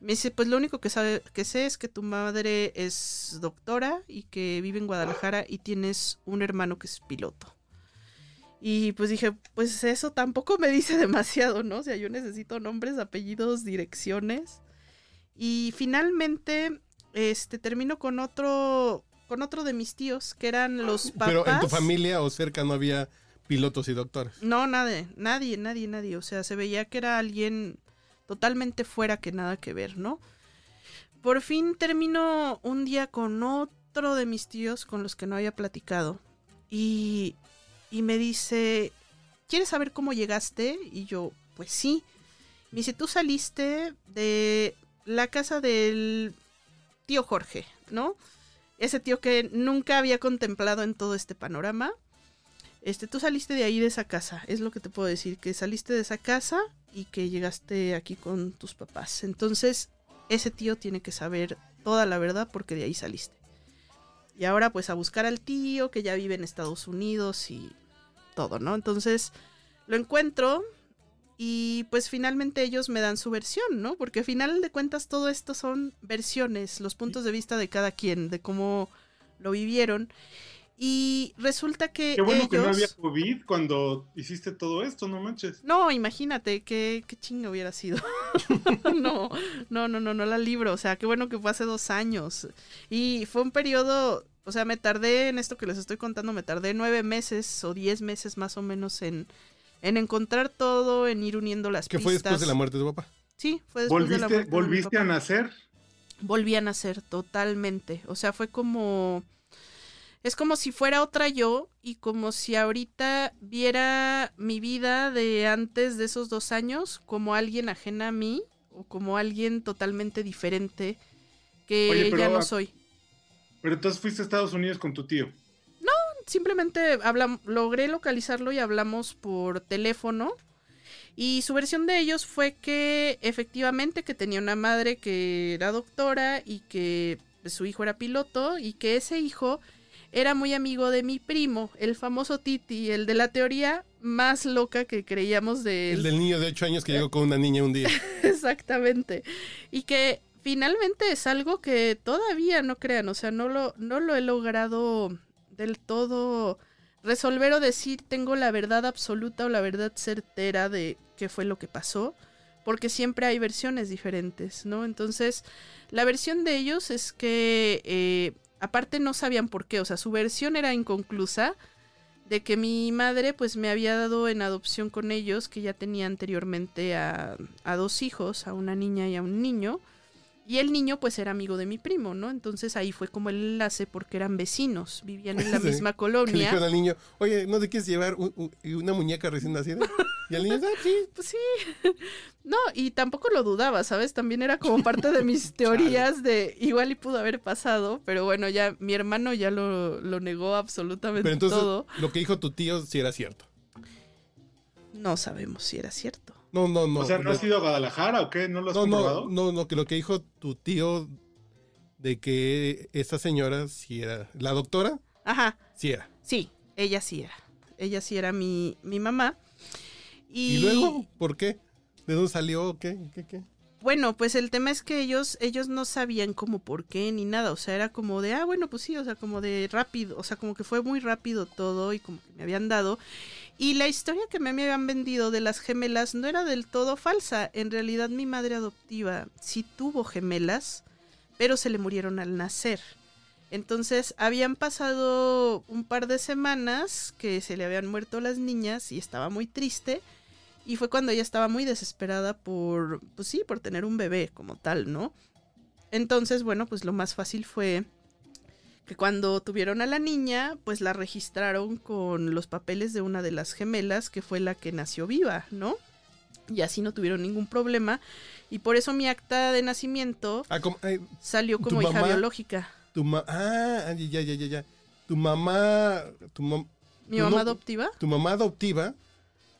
Me dice, pues lo único que, sabe, que sé es que tu madre es doctora y que vive en Guadalajara y tienes un hermano que es piloto. Y pues dije, pues eso tampoco me dice demasiado, ¿no? O sea, yo necesito nombres, apellidos, direcciones. Y finalmente, este, termino con otro, con otro de mis tíos, que eran los papás. Pero en tu familia o cerca no había pilotos y doctores. No, nadie, nadie, nadie, nadie. O sea, se veía que era alguien totalmente fuera que nada que ver, ¿no? Por fin termino un día con otro de mis tíos con los que no había platicado. Y, y me dice, ¿quieres saber cómo llegaste? Y yo, pues sí. Me dice, tú saliste de la casa del tío Jorge, ¿no? Ese tío que nunca había contemplado en todo este panorama. Este, tú saliste de ahí de esa casa, es lo que te puedo decir, que saliste de esa casa y que llegaste aquí con tus papás. Entonces, ese tío tiene que saber toda la verdad porque de ahí saliste. Y ahora pues a buscar al tío que ya vive en Estados Unidos y todo, ¿no? Entonces, lo encuentro y pues finalmente ellos me dan su versión, ¿no? Porque al final de cuentas todo esto son versiones, los puntos de vista de cada quien, de cómo lo vivieron. Y resulta que. Qué bueno ellos... que no había COVID cuando hiciste todo esto, no manches. No, imagínate qué, qué chinga hubiera sido. no, no, no, no, no la libro. O sea, qué bueno que fue hace dos años. Y fue un periodo. O sea, me tardé en esto que les estoy contando, me tardé nueve meses o diez meses más o menos en, en encontrar todo, en ir uniendo las ¿Qué pistas. fue después de la muerte de tu papá? Sí, fue después ¿Volviste, de la muerte. de mi ¿volviste a papá. nacer? Volví a nacer totalmente. O sea, fue como. Es como si fuera otra yo y como si ahorita viera mi vida de antes de esos dos años como alguien ajena a mí o como alguien totalmente diferente que Oye, pero ya no soy. Pero entonces fuiste a Estados Unidos con tu tío. Simplemente hablam- logré localizarlo y hablamos por teléfono. Y su versión de ellos fue que efectivamente que tenía una madre que era doctora y que su hijo era piloto y que ese hijo era muy amigo de mi primo, el famoso Titi, el de la teoría más loca que creíamos de él. El del niño de 8 años que llegó con una niña un día. Exactamente. Y que finalmente es algo que todavía no crean, o sea, no lo, no lo he logrado del todo resolver o decir tengo la verdad absoluta o la verdad certera de qué fue lo que pasó, porque siempre hay versiones diferentes, ¿no? Entonces, la versión de ellos es que eh, aparte no sabían por qué, o sea, su versión era inconclusa de que mi madre pues me había dado en adopción con ellos, que ya tenía anteriormente a, a dos hijos, a una niña y a un niño, y el niño pues era amigo de mi primo, ¿no? Entonces ahí fue como el enlace porque eran vecinos, vivían en la misma Que le colonia. dijeron al niño, oye, ¿no te quieres llevar un- un- una muñeca recién nacida? Y el niño, ah, sí. Pues sí. No, y tampoco lo dudaba, ¿sabes? También era como parte de mis teorías de igual y pudo haber pasado, pero bueno, ya mi hermano ya lo, lo negó absolutamente Pero entonces, todo. lo que dijo tu tío sí era cierto. No sabemos si era cierto. No, no, no. o sea, ¿no no, has ido a Guadalajara o qué? ¿No lo has no, no, comprobado? no, no, que lo que dijo tu tío de que esta señora sí era, la doctora, Ajá, sí era. sí, ella sí era. Ella sí era mi, mi mamá. Y, ¿Y, luego por qué? ¿De dónde salió? ¿Qué? ¿Qué? ¿Qué? Bueno, pues el tema es que ellos, ellos no sabían como por qué ni nada. O sea, era como de, ah, bueno, pues sí, o sea, como de rápido. O sea, como que fue muy rápido todo y como que me habían dado. Y la historia que me habían vendido de las gemelas no era del todo falsa. En realidad mi madre adoptiva sí tuvo gemelas, pero se le murieron al nacer. Entonces habían pasado un par de semanas que se le habían muerto las niñas y estaba muy triste. Y fue cuando ella estaba muy desesperada por, pues sí, por tener un bebé como tal, ¿no? Entonces, bueno, pues lo más fácil fue que cuando tuvieron a la niña, pues la registraron con los papeles de una de las gemelas, que fue la que nació viva, ¿no? Y así no tuvieron ningún problema. Y por eso mi acta de nacimiento Ah, como, salió ¿Tu como hija mamá? biológica. tu ma ah, ya, ya, ya, ya. Tu mamá, tu, mam- Mi ¿Tú mamá no? adoptiva. tu mamá adoptiva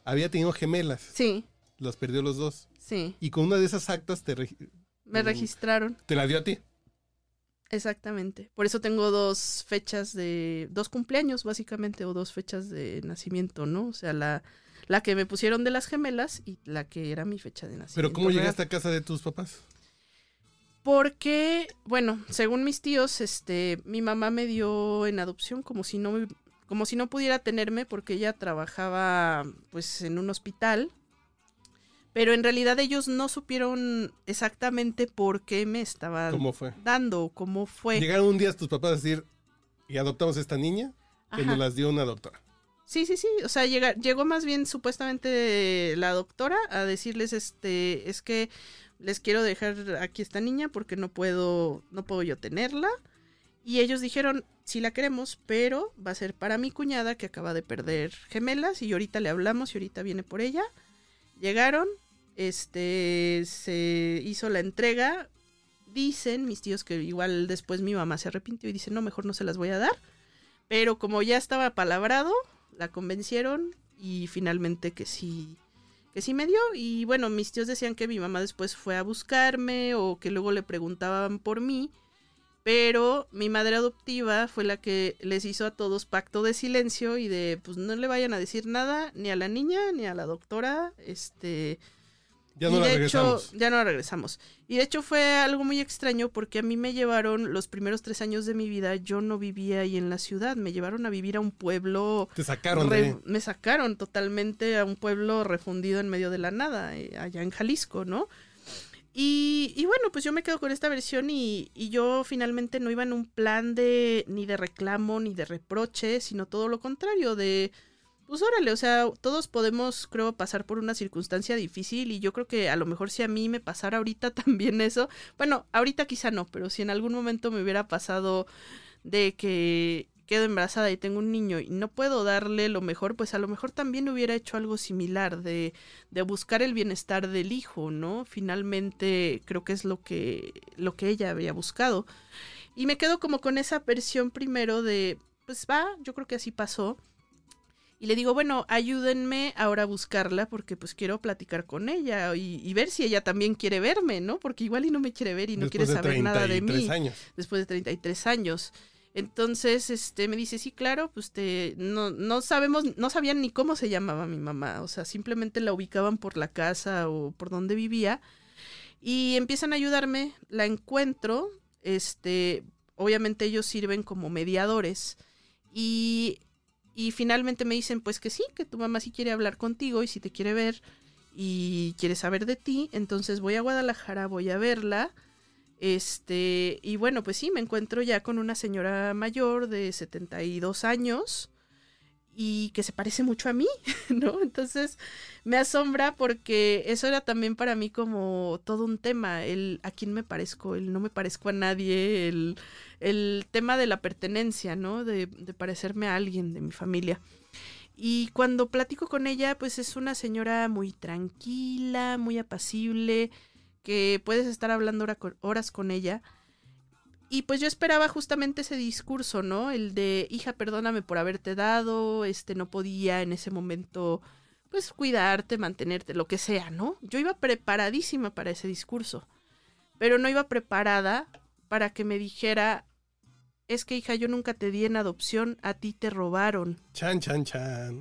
había tenido gemelas. Sí, Las perdió los dos. sí. Y con una de esas actas te, regi- Me registraron. te la dio a ti. Exactamente. Por eso tengo dos fechas de. dos cumpleaños, básicamente, o dos fechas de nacimiento, ¿no? O sea, la, la que me pusieron de las gemelas y la que era mi fecha de nacimiento. Pero ¿cómo real. llegaste a casa de tus papás? Porque, bueno, según mis tíos, este, mi mamá me dio en adopción como si no me- como si no pudiera tenerme porque ella trabajaba pues en un hospital. Pero en realidad ellos no supieron exactamente por qué me estaban ¿Cómo fue? dando, cómo fue. Llegaron un día tus papás a decir, y adoptamos a esta niña, que Ajá. nos las dio una doctora. Sí, sí, sí. O sea, llega- llegó más bien supuestamente la doctora a decirles, este, es que les quiero dejar aquí esta niña porque no puedo, no puedo yo tenerla. Y ellos dijeron, sí la queremos, pero va a ser para mi cuñada que acaba de perder gemelas y ahorita le hablamos y ahorita viene por ella. Llegaron, este, se hizo la entrega. Dicen mis tíos que igual después mi mamá se arrepintió y dice, no, mejor no se las voy a dar. Pero como ya estaba palabrado, la convencieron y finalmente que sí, que sí me dio. Y bueno, mis tíos decían que mi mamá después fue a buscarme o que luego le preguntaban por mí. Pero mi madre adoptiva fue la que les hizo a todos pacto de silencio y de pues no le vayan a decir nada ni a la niña ni a la doctora. Este, Ya y no la de regresamos. Hecho, ya no la regresamos. Y de hecho fue algo muy extraño porque a mí me llevaron los primeros tres años de mi vida, yo no vivía ahí en la ciudad, me llevaron a vivir a un pueblo... Te sacaron re- de... Me sacaron totalmente a un pueblo refundido en medio de la nada, eh, allá en Jalisco, ¿no? Y, y bueno, pues yo me quedo con esta versión y, y yo finalmente no iba en un plan de ni de reclamo ni de reproche, sino todo lo contrario, de pues órale, o sea, todos podemos, creo, pasar por una circunstancia difícil y yo creo que a lo mejor si a mí me pasara ahorita también eso, bueno, ahorita quizá no, pero si en algún momento me hubiera pasado de que quedo embarazada y tengo un niño y no puedo darle lo mejor, pues a lo mejor también hubiera hecho algo similar de, de buscar el bienestar del hijo, ¿no? Finalmente creo que es lo que, lo que ella había buscado. Y me quedo como con esa versión primero de, pues va, yo creo que así pasó. Y le digo, bueno, ayúdenme ahora a buscarla porque pues quiero platicar con ella y, y ver si ella también quiere verme, ¿no? Porque igual y no me quiere ver y no después quiere saber nada de 33 mí años. después de 33 años. Entonces, este, me dice, sí, claro, pues te, no, no sabemos, no sabían ni cómo se llamaba mi mamá, o sea, simplemente la ubicaban por la casa o por donde vivía y empiezan a ayudarme, la encuentro, este, obviamente ellos sirven como mediadores y, y finalmente me dicen, pues que sí, que tu mamá sí quiere hablar contigo y si te quiere ver y quiere saber de ti, entonces voy a Guadalajara, voy a verla. Este, y bueno, pues sí, me encuentro ya con una señora mayor de 72 años y que se parece mucho a mí, ¿no? Entonces me asombra porque eso era también para mí como todo un tema, el a quién me parezco, el no me parezco a nadie, el, el tema de la pertenencia, ¿no? De, parecerme a alguien de mi familia. Y cuando platico con ella, pues es una señora muy tranquila, muy apacible, que puedes estar hablando horas con ella. Y pues yo esperaba justamente ese discurso, ¿no? El de, hija, perdóname por haberte dado, este, no podía en ese momento, pues cuidarte, mantenerte, lo que sea, ¿no? Yo iba preparadísima para ese discurso, pero no iba preparada para que me dijera, es que hija, yo nunca te di en adopción, a ti te robaron. Chan, chan, chan.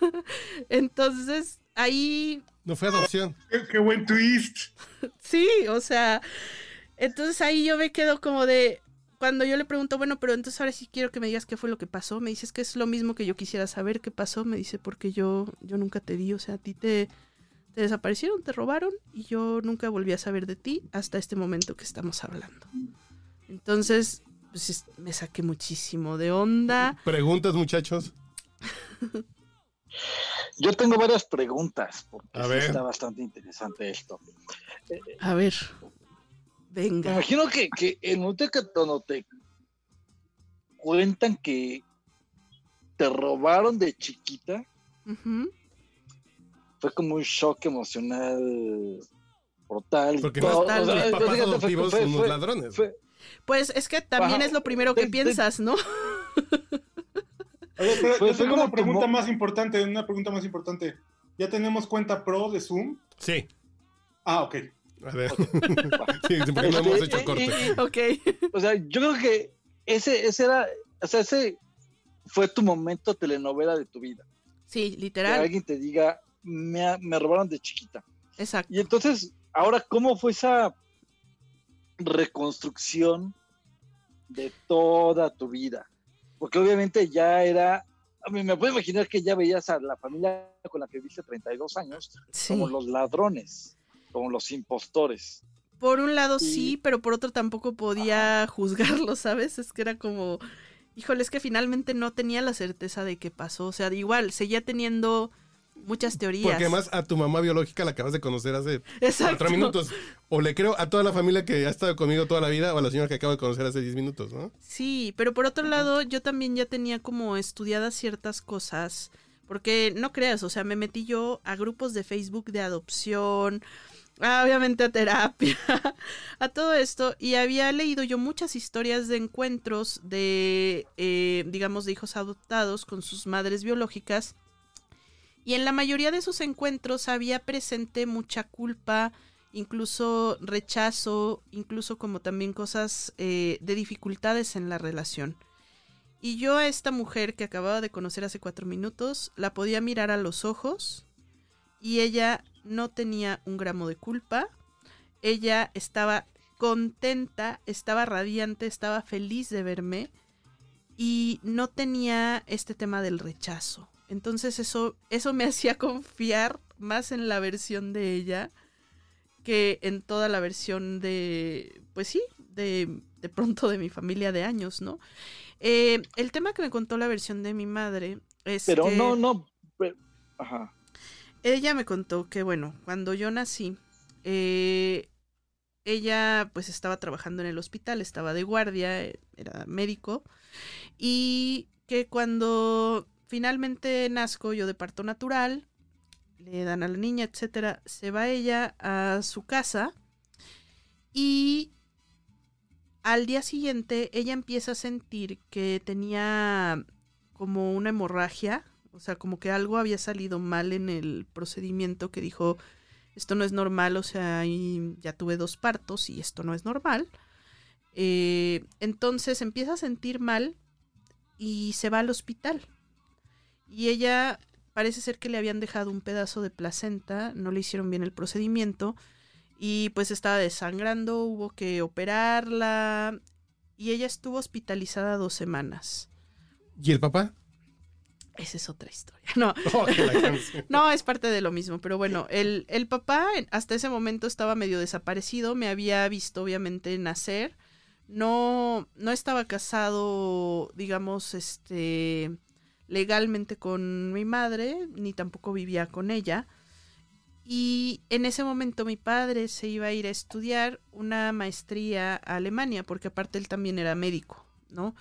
Entonces, ahí No fue adopción. Qué, qué buen twist. Sí, o sea, entonces ahí yo me quedo como de, cuando yo le pregunto, bueno, pero entonces ahora sí quiero que me digas qué fue lo que pasó, me dices que es lo mismo que yo quisiera saber qué pasó, me dice, porque yo, yo nunca te vi, o sea, a ti te, te desaparecieron, te robaron y yo nunca volví a saber de ti hasta este momento que estamos hablando. Entonces, pues es- me saqué muchísimo de onda. Preguntas, muchachos. Yo tengo varias preguntas, porque A sí ver. está bastante interesante esto. A ver, Me venga. imagino que, que el momento que cuando te cuentan que te robaron de chiquita, fue como un shock emocional brutal. Porque todo. Brutal. O sea, los papás fíjate, fue- adoptivos fue- son unos ladrones. fue- Pues es que también Ajá. es lo primero que piensas, ¿no? A ver, pero Fue- yo tengo como una pregunta más importante, una pregunta más importante. ¿Ya tenemos cuenta pro de Zoom? Sí. Ah, ok. A ver. sí, sí, porque no hemos hecho y- corte. y- Ok. O sea, yo creo que ese, ese era, o sea, ese fue tu momento telenovela de tu vida. Sí, Que literal. alguien te diga, me, me robaron de chiquita. Exacto. Y entonces, ahora, ¿cómo fue esa reconstrucción de toda tu vida. Porque obviamente ya era, a mí me puedo imaginar que ya veías a la familia con la que viste 32 años Sí. como los ladrones, como los impostores. Por un lado Sí. sí, pero por otro tampoco podía juzgarlo, ¿sabes? Es que era como, híjole, es que finalmente no tenía la certeza de qué pasó. O sea, igual, seguía teniendo muchas teorías. Porque además a tu mamá biológica la acabas de conocer hace Exacto. cuatro minutos. O le creo a toda la familia que ha estado conmigo toda la vida o a la señora que acabo de conocer hace 10 minutos, ¿no? Sí, pero por otro lado, yo también ya tenía como estudiadas ciertas cosas, porque no creas, o sea, me metí yo a grupos de Facebook de adopción, obviamente a terapia, a todo esto, y había leído yo muchas historias de encuentros de, eh, digamos, de hijos adoptados con sus madres biológicas, y en la mayoría de esos encuentros había presente mucha culpa, incluso rechazo, incluso como también cosas eh, de dificultades en la relación. Y yo a esta mujer que acababa de conocer hace cuatro minutos, la podía mirar a los ojos y ella no tenía un gramo de culpa. Ella estaba contenta, estaba radiante, estaba feliz de verme y no tenía este tema del rechazo. Entonces eso, eso me hacía confiar más en la versión de ella que en toda la versión de, pues sí, de, de pronto de mi familia de años, ¿no? Eh, el tema que me contó la versión de mi madre es Pero que no, no. pero- ajá. Ella me contó que, bueno, cuando yo nací, eh, ella pues estaba trabajando en el hospital, estaba de guardia, eh, era médico, y que cuando finalmente nazco yo de parto natural, le dan a la niña, etcétera, se va ella a su casa y al día siguiente ella empieza a sentir que tenía como una hemorragia, o sea, como que algo había salido mal en el procedimiento que dijo, esto no es normal, o sea, ya tuve dos partos y esto no es normal. Eh, entonces empieza a sentir mal y se va al hospital. Y ella parece ser que le habían dejado un pedazo de placenta, no le hicieron bien el procedimiento y pues estaba desangrando, hubo que operarla y ella estuvo hospitalizada dos semanas. ¿Y el papá? Esa es otra historia. No, no, es parte de lo mismo, pero bueno, el, el papá hasta ese momento estaba medio desaparecido, me había visto obviamente nacer, no, no estaba casado, digamos, este, legalmente con mi madre, ni tampoco vivía con ella. Y en ese momento mi padre se iba a ir a estudiar una maestría a Alemania, porque aparte él también era médico, ¿no?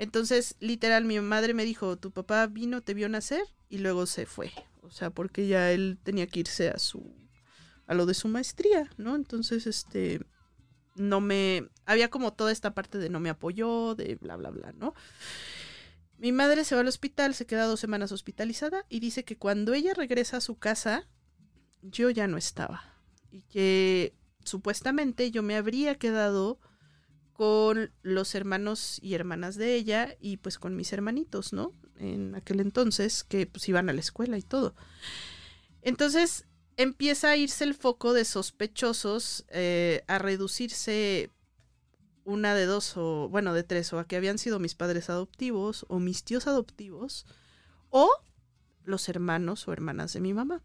Entonces, literal, mi madre me dijo, tu papá vino, te vio nacer y luego se fue. O sea, porque ya él tenía que irse a su, a lo de su maestría, ¿no? Entonces, este, no me, había como toda esta parte de no me apoyó, de bla, bla, bla, ¿no? Mi madre se va al hospital, se queda dos semanas hospitalizada y dice que cuando ella regresa a su casa, yo ya no estaba. Y que supuestamente yo me habría quedado con los hermanos y hermanas de ella y pues con mis hermanitos, ¿no? En aquel entonces que pues iban a la escuela y todo. Entonces empieza a irse el foco de sospechosos eh, a reducirse una de dos o bueno de tres o a que habían sido mis padres adoptivos o mis tíos adoptivos o los hermanos o hermanas de mi mamá.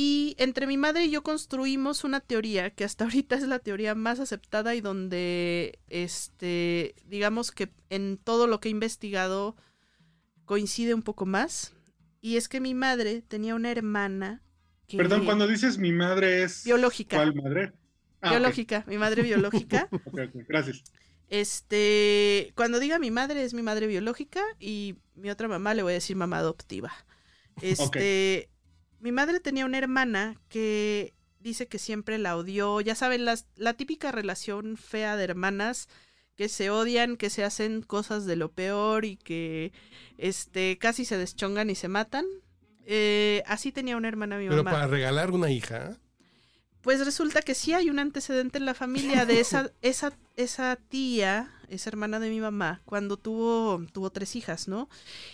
Y entre mi madre y yo construimos una teoría que hasta ahorita es la teoría más aceptada y donde, este, digamos que en todo lo que he investigado coincide un poco más. Y es que mi madre tenía una hermana que... Perdón, cuando dices mi madre es. Biológica. ¿Cuál madre? Ah, biológica, mi madre biológica. Ok, ok, Gracias. Este, cuando diga mi madre es mi madre biológica y mi otra mamá le voy a decir mamá adoptiva. Este, mi madre tenía una hermana que dice que siempre la odió, ya saben, las, la típica relación fea de hermanas que se odian, que se hacen cosas de lo peor y que este casi se deschongan y se matan. Eh, así tenía una hermana mi Pero mamá. para regalar una hija. Pues resulta que sí hay un antecedente en la familia de esa, esa, esa tía, esa hermana de mi mamá, cuando tuvo, tuvo tres hijas, ¿no?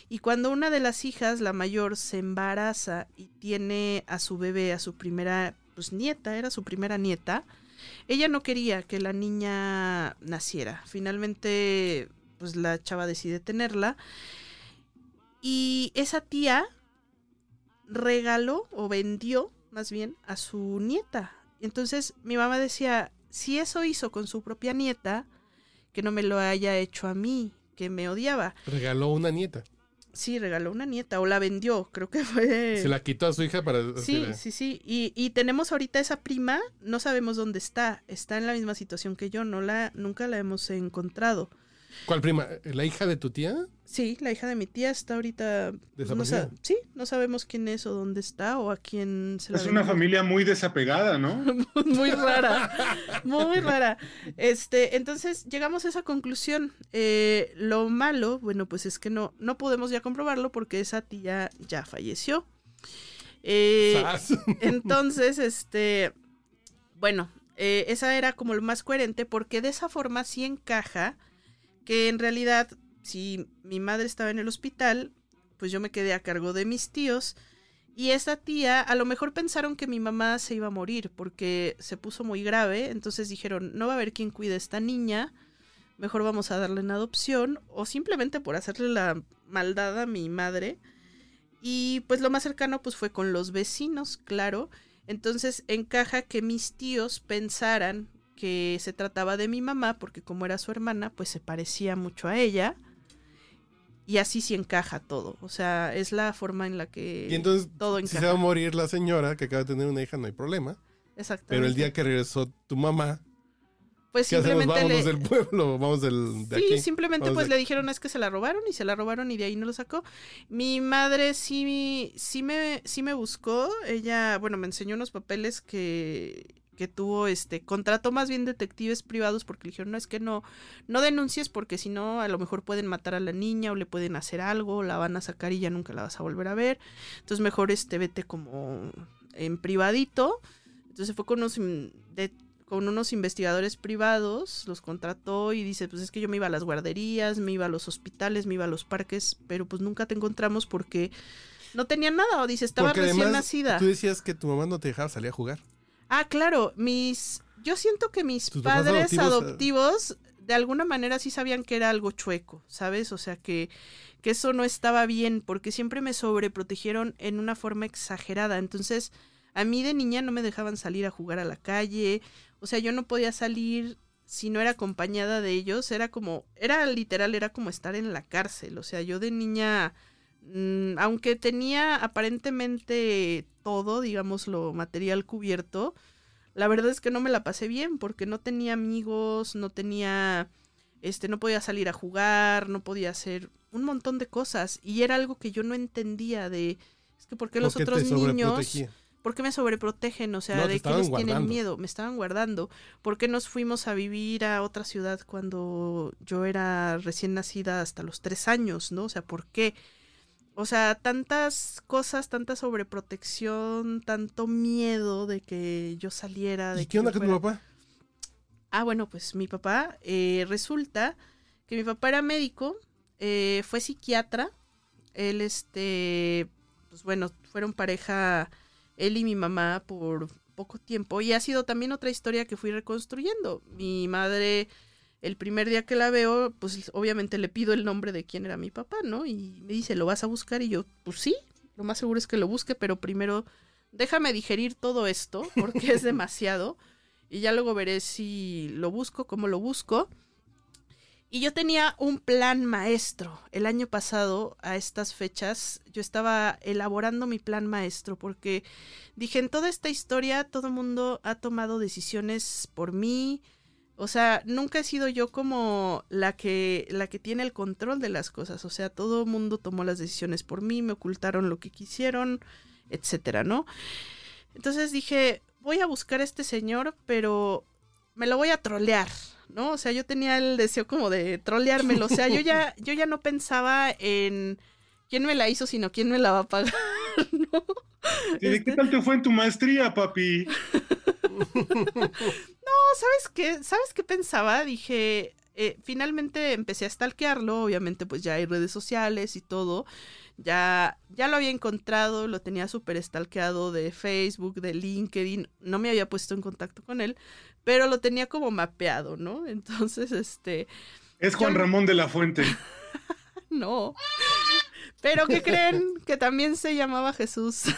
Y cuando una de las hijas, la mayor, se embaraza y tiene a su bebé, a su primera, pues nieta, era su primera nieta, ella no quería que la niña naciera. Finalmente, pues la chava decide tenerla. Y esa tía regaló o vendió, más bien, a su nieta. Entonces mi mamá decía, si eso hizo con su propia nieta, que no me lo haya hecho a mí, que me odiaba. Regaló una nieta. Sí, regaló una nieta o la vendió, creo que fue... Se la quitó a su hija para... Sí, sí, sí. Y, y tenemos ahorita esa prima, no sabemos dónde está. Está en la misma situación que yo, no la, nunca la hemos encontrado. ¿Cuál prima? ¿La hija de tu tía? Sí, la hija de mi tía está ahorita. no Desaparecida. sa- sí, no sabemos quién es o dónde está o a quién se la Es una familia muy desapegada, ¿no? muy rara, muy rara. Este, entonces llegamos a esa conclusión. Eh, lo malo, bueno, pues es que no, no podemos ya comprobarlo porque esa tía ya falleció. Eh, entonces, este, bueno, eh, esa era como lo más coherente porque de esa forma sí encaja que en realidad si mi madre estaba en el hospital, pues yo me quedé a cargo de mis tíos y esa tía a lo mejor pensaron que mi mamá se iba a morir porque se puso muy grave, entonces dijeron, no va a haber quien cuide a esta niña, mejor vamos a darle en adopción o simplemente por hacerle la maldad a mi madre. Y pues lo más cercano pues fue con los vecinos, claro. Entonces encaja que mis tíos pensaran que se trataba de mi mamá porque como era su hermana pues se parecía mucho a ella. Y así sí encaja todo. O sea, es la forma en la que Y entonces, todo si encaja. se va a morir la señora que acaba de tener una hija, no hay problema. Exactamente. Pero el día que regresó tu mamá, pues ¿qué simplemente ¿Vámonos le... del pueblo? ¿Vamos del, de Sí, aquí? simplemente Vamos pues de- le dijeron es que se la robaron y se la robaron y de ahí no lo sacó. Mi madre sí, sí, me, sí me buscó, ella, bueno, me enseñó unos papeles que, que tuvo, este, contrató más bien detectives privados porque le dijeron, no, es que no, no denuncies porque si no a lo mejor pueden matar a la niña o le pueden hacer algo, la van a sacar y ya nunca la vas a volver a ver. Entonces mejor este, vete como en privadito. Entonces fue con unos, de- con unos investigadores privados, los contrató y dice, pues es que yo me iba a las guarderías, me iba a los hospitales, me iba a los parques, pero pues nunca te encontramos porque no tenía nada, o dice, estaba Porque recién además, nacida. Tú decías que tu mamá no te dejaba salir a jugar. Ah, claro, mis, yo siento que mis padres adoptivos, adoptivos, eh. de alguna manera sí sabían que era algo chueco, ¿sabes? O sea que, que eso no estaba bien, porque siempre me sobreprotegieron en una forma exagerada. Entonces, a mí de niña no me dejaban salir a jugar a la calle, o sea, yo no podía salir si no era acompañada de ellos, era como, era literal, era como estar en la cárcel, o sea, yo de niña, mm, aunque tenía aparentemente todo, digamos, lo material cubierto, la verdad es que no me la pasé bien porque no tenía amigos, no tenía, este, no podía salir a jugar, no podía hacer un montón de cosas y era algo que yo no entendía de, es que por qué los ¿Por qué te otros niños? ¿por qué me sobreprotegen? O sea, No, ¿de qué les tienen miedo? Me estaban guardando. ¿Por qué nos fuimos a vivir a otra ciudad cuando yo era recién nacida hasta los tres años, ¿no? O sea, ¿por qué? O sea, tantas cosas, tanta sobreprotección, tanto miedo de que yo saliera. De ¿Y qué onda con tu papá? Ah, bueno, pues mi papá, eh, resulta que mi papá era médico, eh, fue psiquiatra, él, este, pues bueno, fueron pareja él y mi mamá por poco tiempo y ha sido también otra historia que fui reconstruyendo. Mi madre, el primer día que la veo, pues obviamente le pido el nombre de quién era mi papá, ¿no? Y me dice, ¿lo vas a buscar? Y yo, pues sí, lo más seguro es que lo busque, pero primero déjame digerir todo esto porque es demasiado y ya luego veré si lo busco, cómo lo busco. Y yo tenía un plan maestro. El año pasado, a estas fechas, yo estaba elaborando mi plan maestro porque dije, en toda esta historia todo el mundo ha tomado decisiones por mí. O sea, nunca he sido yo como la que, la que tiene el control de las cosas. O sea, todo el mundo tomó las decisiones por mí, me ocultaron lo que quisieron, etcétera, ¿no? Entonces dije, voy a buscar a este señor, pero me lo voy a trolear, ¿no? O sea, yo tenía el deseo como de troleármelo. O sea, yo ya, yo ya no pensaba en quién me la hizo, sino quién me la va a pagar, ¿no? ¿Y de qué Este- tal te fue en tu maestría, papi? ¿sabes qué? ¿Sabes qué pensaba? Dije, eh, finalmente empecé a stalkearlo, obviamente pues ya hay redes sociales y todo. Ya, ya lo había encontrado, lo tenía súper stalkeado de Facebook, de LinkedIn, no me había puesto en contacto con él, pero lo tenía como mapeado, ¿no? Entonces, este... Es Juan Yo- Ramón de la Fuente. No. Pero ¿qué creen? Que también se llamaba Jesús.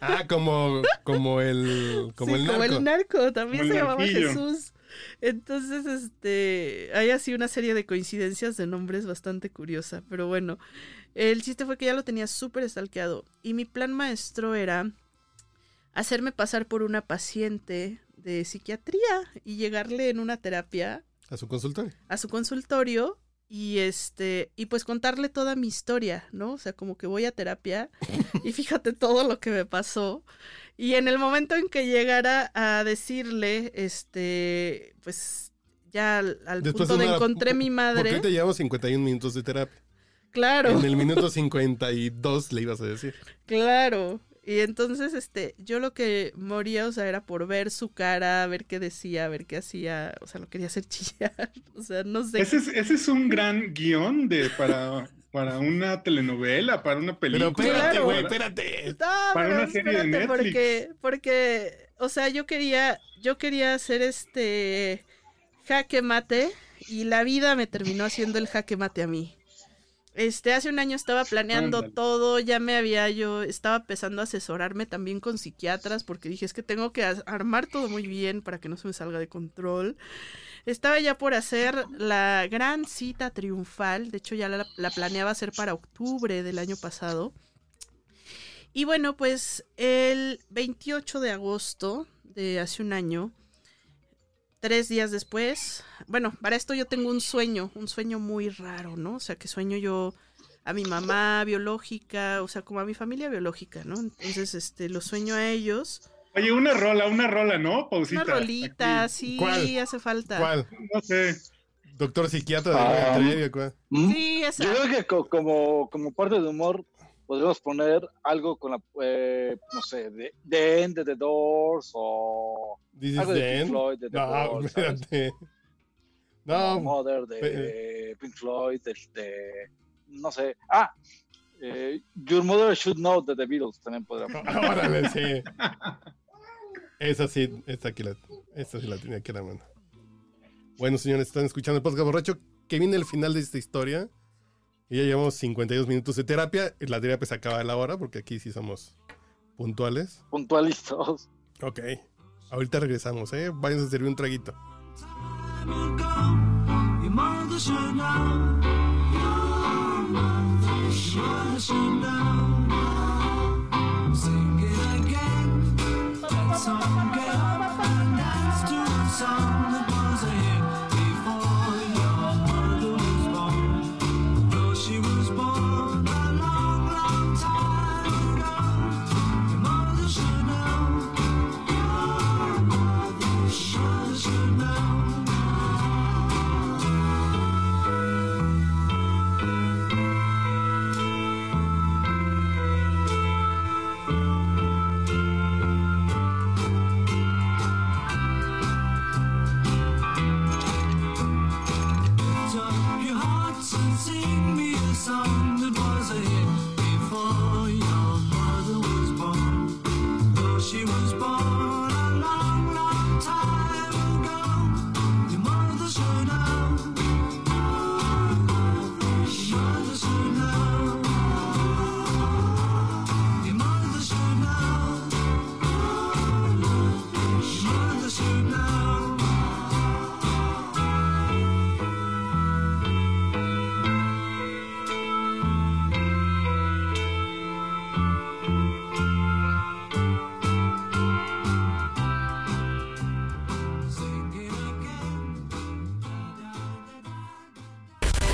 Ah, como, como el, como Sí, el como narco. el narco, también Como se llamaba narquillo. Jesús. Entonces, este, hay así una serie de coincidencias de nombres bastante curiosa, pero bueno, el chiste fue que ya lo tenía súper stalkeado y mi plan maestro era hacerme pasar por una paciente de psiquiatría y llegarle en una terapia A su consultorio. a su consultorio y este y pues contarle toda mi historia, ¿no? O sea, como que voy a terapia y fíjate todo lo que me pasó. Y en el momento en que llegara a decirle, este, pues ya al, punto de una- encontré mi ¿Por madre, qué te llevamos 51 minutos de terapia? claro, En el minuto 52 le ibas a decir. claro. Y entonces, este, yo lo que moría, o sea, era por ver su cara, ver qué decía, ver qué hacía, o sea, lo quería hacer chillar, o sea, no sé. Ese es, ese es un gran guion de, para, para una telenovela, para una película. Pero espérate, Claro. güey, espérate. No, Para pero una serie de espérate, Netflix. porque, porque, o sea, yo quería, yo quería hacer este jaque mate y la vida me terminó haciendo el jaque mate a mí. Este, hace un año estaba planeando Ándale. todo, ya me había yo, estaba empezando a asesorarme también con psiquiatras porque dije, es que tengo que armar todo muy bien para que no se me salga de control. Estaba ya por hacer la gran cita triunfal, de hecho ya la, la planeaba hacer para octubre del año pasado. Y bueno, pues el 28 de agosto de hace un año, tres días después, bueno, para esto yo tengo un sueño, un sueño muy raro, ¿no? O sea, que sueño yo a mi mamá biológica, o sea, como a mi familia biológica, ¿no? Entonces, este, lo sueño a ellos. Oye, una rola, una rola, ¿no? Pausita. Una rolita, aquí. sí, ¿Cuál? hace falta. ¿Cuál? No sé. Doctor psiquiatra de Ah. Trevi, ¿cuál? Sí, esa. Yo creo que co- como, como parte de humor podríamos poner algo con la, eh, no sé, de, de End de The Doors o This is algo de the Pink end. Floyd de The No, Doors, espérate. No, Mother de Pink Floyd, de, de- no sé. Ah, eh, Your Mother Should Know de The Beatles también podríamos. órale, sí. Esa sí, esta aquí la, esta sí la tenía aquí a la mano. Bueno, señores, están escuchando el podcast borracho. Que viene el final de esta historia. Y ya llevamos 52 minutos de terapia. y La terapia se acaba a la hora porque aquí sí somos puntuales. Puntualistas. Ok. Ahorita regresamos, ¿eh? Váyanse a servir un traguito.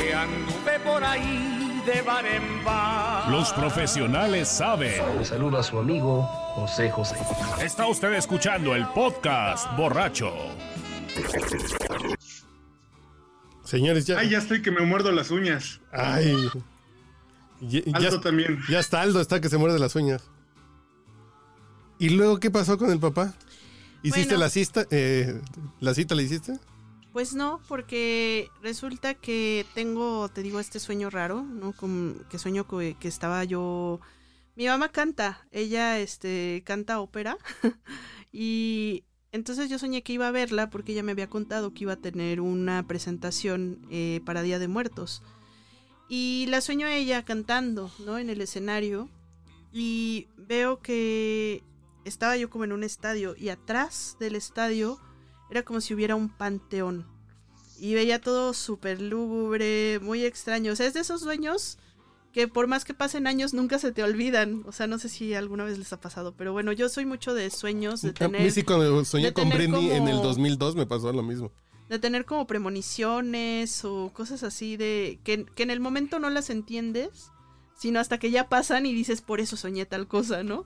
Que anduve por ahí de bar en bar. Los profesionales saben. Le saluda a su amigo José José. Está usted escuchando el podcast borracho. Señores, ya. Ay, ya estoy que me muerdo las uñas. Ay. Ya, ya- Aldo también. ya está Aldo, está que se muerde las uñas. ¿Y luego qué pasó con el papá? ¿Hiciste Bueno. la cita? eh, ¿La cita la hiciste? Pues no, porque resulta que tengo, te digo, este sueño raro, ¿no? Que sueño que, que estaba yo... Mi mamá canta, ella este, canta ópera y entonces yo soñé que iba a verla porque ella me había contado que iba a tener una presentación eh, para Día de Muertos. Y la sueño a ella cantando, ¿no? En el escenario. Y veo que estaba yo como en un estadio y atrás del estadio era como si hubiera un panteón. Y veía todo súper lúgubre, muy extraño. O sea, es de esos sueños que por más que pasen años nunca se te olvidan. O sea, no sé si alguna vez les ha pasado, pero bueno, yo soy mucho de sueños, de A mí tener, sí, cuando soñé con tener Britney en el como- 2002 me pasó lo mismo. de tener como premoniciones o cosas así de que, que en el momento no las entiendes, sino hasta que ya pasan y dices, por eso soñé tal cosa, ¿no?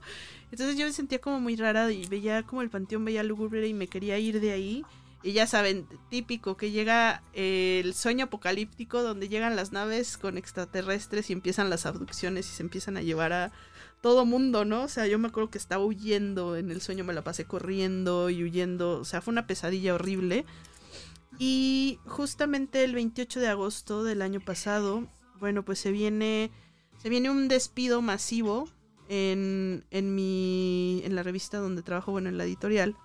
Entonces yo me sentía como muy rara y veía como el panteón, veía lúgubre y me quería ir de ahí. Y ya saben, típico, que llega eh, el sueño apocalíptico donde llegan las naves con extraterrestres y empiezan las abducciones y se empiezan a llevar a todo mundo, ¿no? O sea, yo me acuerdo que estaba huyendo, en el sueño me la pasé corriendo y huyendo, o sea, fue una pesadilla horrible. Y justamente el 28 de agosto del año pasado, bueno, pues se viene, se viene un despido masivo en, en mi, en la revista donde trabajo, bueno, en la editorial.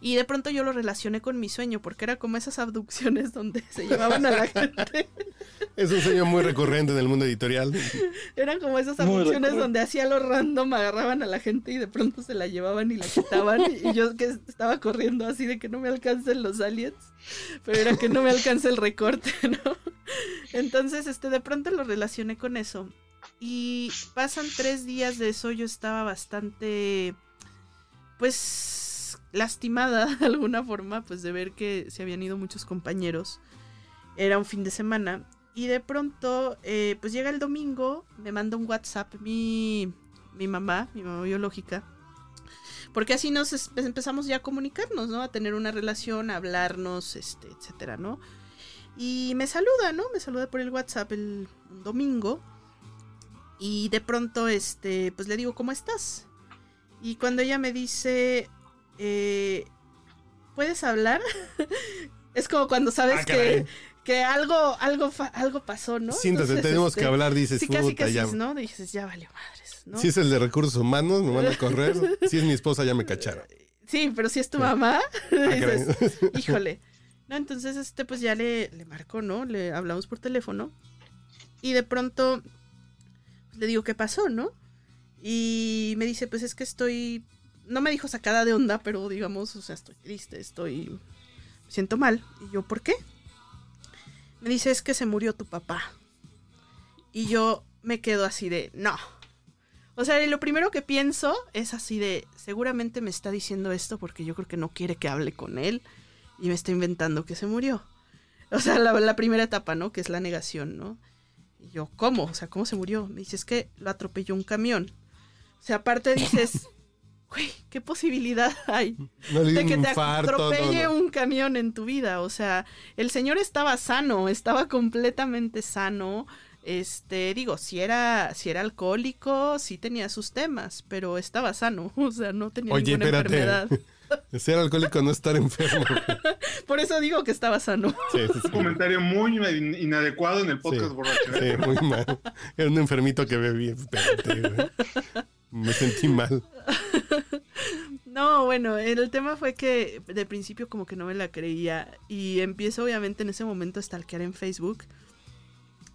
Y de pronto yo lo relacioné con mi sueño, porque era como esas abducciones donde se llevaban a la gente. Es un sueño muy recurrente en el mundo editorial. Eran como esas abducciones donde hacía lo random, agarraban a la gente y de pronto se la llevaban y la quitaban. y yo que estaba corriendo así de que no me alcancen los aliens, pero era que no me alcance el recorte, ¿no? Entonces, este, de pronto lo relacioné con eso. Y pasan tres días de eso, yo estaba bastante, pues, lastimada de alguna forma, pues de ver que se habían ido muchos compañeros. Era un fin de semana. Y de pronto, eh, pues llega el domingo, me manda un WhatsApp mi, mi mamá, mi mamá biológica. Porque así nos es- empezamos ya a comunicarnos, ¿no? A tener una relación, a hablarnos, este, etcétera, ¿no? Y me saluda, ¿no? Me saluda por el WhatsApp el domingo. Y de pronto, este, pues le digo, ¿cómo estás? Y cuando ella me dice, eh, ¿puedes hablar? es como cuando sabes Ah, que, que algo, algo, fa- algo pasó, ¿no? Siéntate, Entonces, tenemos este, que hablar, dices, Sí, casi, casi, ya. ¿no? Dices, ya valió madres, ¿no? Si es el de recursos humanos, me van a correr. Si es mi esposa, ya me cacharon. Sí, pero si es tu mamá, Ah, dices, híjole. No, entonces, este, pues ya le, le marcó, ¿no? Le hablamos por teléfono. Y de pronto le digo, ¿qué pasó, no? Y me dice, pues es que estoy. No me dijo sacada de onda, pero digamos, o sea, estoy triste, estoy. Me siento mal. Y yo, ¿por qué? Me dice, es que se murió tu papá. Y yo me quedo así de, no. O sea, lo primero que pienso es así de, seguramente me está diciendo esto porque yo creo que no quiere que hable con él y me está inventando que se murió. O sea, la, la primera etapa, ¿no? Que es la negación, ¿no? Y yo, ¿cómo? O sea, ¿cómo se murió? Me dice, es que lo atropelló un camión. O sea, aparte dices, güey, ¿qué posibilidad hay? No de que te infarto. atropelle no. un camión en tu vida. O sea, el señor estaba sano, estaba completamente sano. Este, digo, si era, si era alcohólico, sí tenía sus temas, pero estaba sano, o sea, no tenía Oye, ninguna enfermedad. Ser alcohólico no es estar enfermo. Por eso digo que estaba sano. Sí, sí, Un comentario muy in- inadecuado en el podcast Sí. borracho. ¿eh? Sí, muy mal. Era un enfermito que bebía. Me sentí mal. No, bueno, el tema fue que de principio como que no me la creía y empiezo obviamente en ese momento a stalkear en Facebook.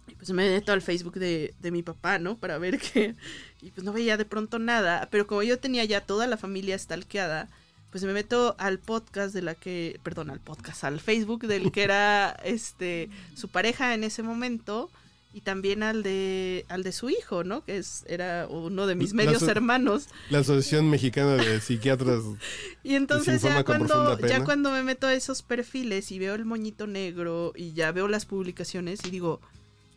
Y pues me meto al Facebook de, de mi papá, ¿no? Para ver qué. Y pues no veía de pronto nada, pero como yo tenía ya toda la familia stalkeada, pues me meto al podcast de la que, perdón, al podcast, al Facebook del que era este su pareja en ese momento y también al de al de su hijo, ¿no? Que es era uno de mis La medios so- hermanos. La Asociación Mexicana de Psiquiatras. Y entonces ya cuando, ya cuando me meto a esos perfiles y veo el moñito negro y ya veo las publicaciones y digo,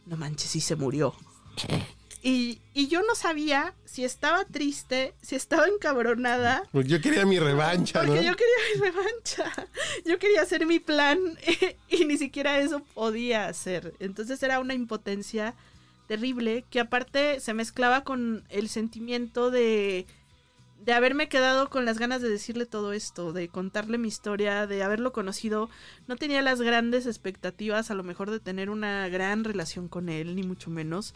no manches, sí se murió. Y, y yo no sabía si estaba triste, si estaba encabronada, Porque yo quería mi revancha, ¿no? porque yo quería mi revancha. Yo quería hacer mi plan y ni siquiera eso podía hacer. Entonces era una impotencia terrible que aparte se mezclaba con el sentimiento de de haberme quedado con las ganas de decirle todo esto, de contarle mi historia, de haberlo conocido. No tenía las grandes expectativas, a lo mejor de tener una gran relación con él, ni mucho menos.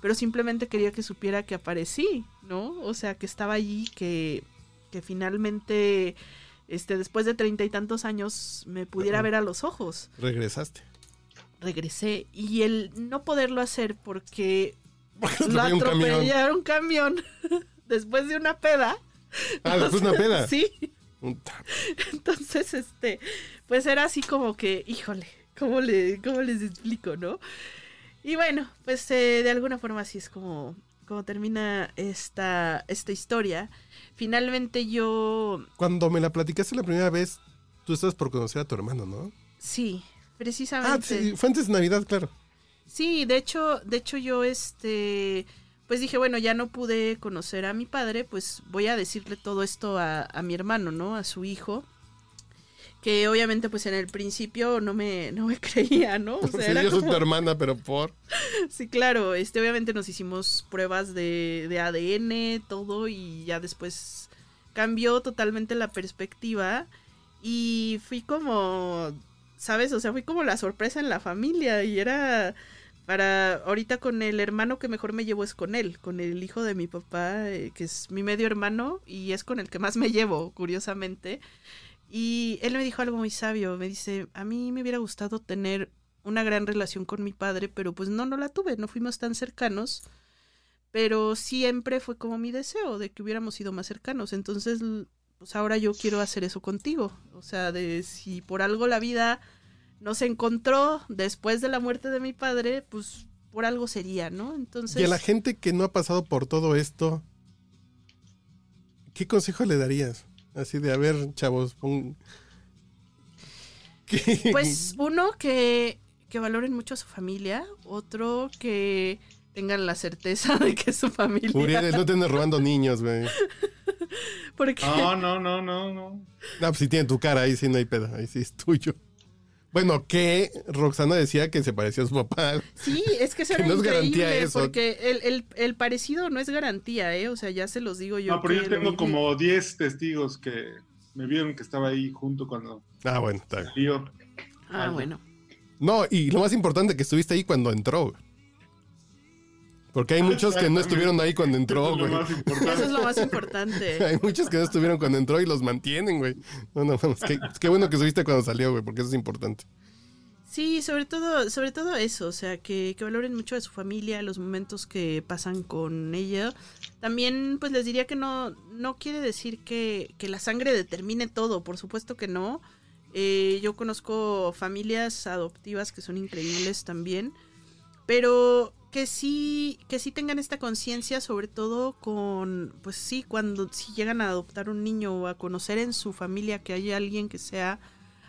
Pero simplemente quería que supiera que aparecí, ¿no? O sea, que estaba allí, que, que finalmente, este, después de treinta y tantos años, me pudiera ver a los ojos Regresaste. regresé y el no poderlo hacer porque lo atropelló un camión. atropellaron un camión después de una peda. Ah, después de una peda. Sí, entonces este pues era así como que, híjole, ¿cómo, le, cómo les explico, no? Y bueno, pues eh, de alguna forma así es como, como termina esta, esta historia. Finalmente yo, Cuando me la platicaste la primera vez, tú estabas por conocer a tu hermano, ¿no? sí, Ah, precisamente. sí, fue antes de Navidad, claro. Sí, de hecho, de hecho yo este pues dije, bueno, ya no pude conocer a mi padre, pues voy a decirle todo esto a, a mi hermano, ¿no? A su hijo. Que obviamente pues en el principio no me, no me creía, ¿no? O sea, Sí, era yo soy como- tu hermana, pero por... Sí, claro, este obviamente nos hicimos pruebas de, de ADN, todo, y ya después cambió totalmente la perspectiva. Y fui como, ¿sabes? O sea, fui como la sorpresa en la familia. Y era para ahorita con el hermano que mejor me llevo es con él, con el hijo de mi papá, eh, que es mi medio hermano, y es con el que más me llevo, curiosamente. Y él me dijo algo muy sabio, me dice, a mí me hubiera gustado tener una gran relación con mi padre, pero pues no, no la tuve, no fuimos tan cercanos, pero siempre fue como mi deseo de que hubiéramos sido más cercanos, entonces pues ahora yo quiero hacer eso contigo, o sea, de si por algo la vida nos encontró después de la muerte de mi padre, pues por algo sería, ¿no? Entonces... Y a la gente que no ha pasado por todo esto, ¿qué consejo le darías? Así de, a ver, chavos, pon... ¿Qué? Pues uno que, que valoren mucho a su familia, otro que tengan la certeza de que es su familia. Uriel, no te andes robando niños, güey. Porque No, no, no, no, no. No, pues si tiene tu cara, ahí sí no hay pedo, ahí sí es tuyo. Bueno, que Roxana decía que se parecía a su papá. sí, es que eso Que era no es garantía increíble, eso. porque el, el, el parecido no es garantía, ¿eh? O sea, ya se los digo yo. No, pero yo tengo como 10 testigos que me vieron que estaba ahí junto cuando Ah, bueno, está bien. Ah, bueno. No, y lo más importante que estuviste ahí cuando entró. Porque hay muchos que no estuvieron ahí cuando entró, Eso es lo güey. Eso es lo más importante. Hay muchos que no estuvieron cuando entró y los mantienen, güey. No, no, que, qué bueno que estuviste cuando salió, güey, porque eso es importante. Sí, sobre todo, sobre todo eso, o sea, que, que valoren mucho a su familia, los momentos que pasan con ella. También, pues les diría que no, no quiere decir que, que la sangre determine todo, por supuesto que no. Eh, yo conozco familias adoptivas que son increíbles también, pero que sí, que sí tengan esta conciencia, sobre todo con, pues sí, cuando si llegan a adoptar un niño o a conocer en su familia que hay alguien que sea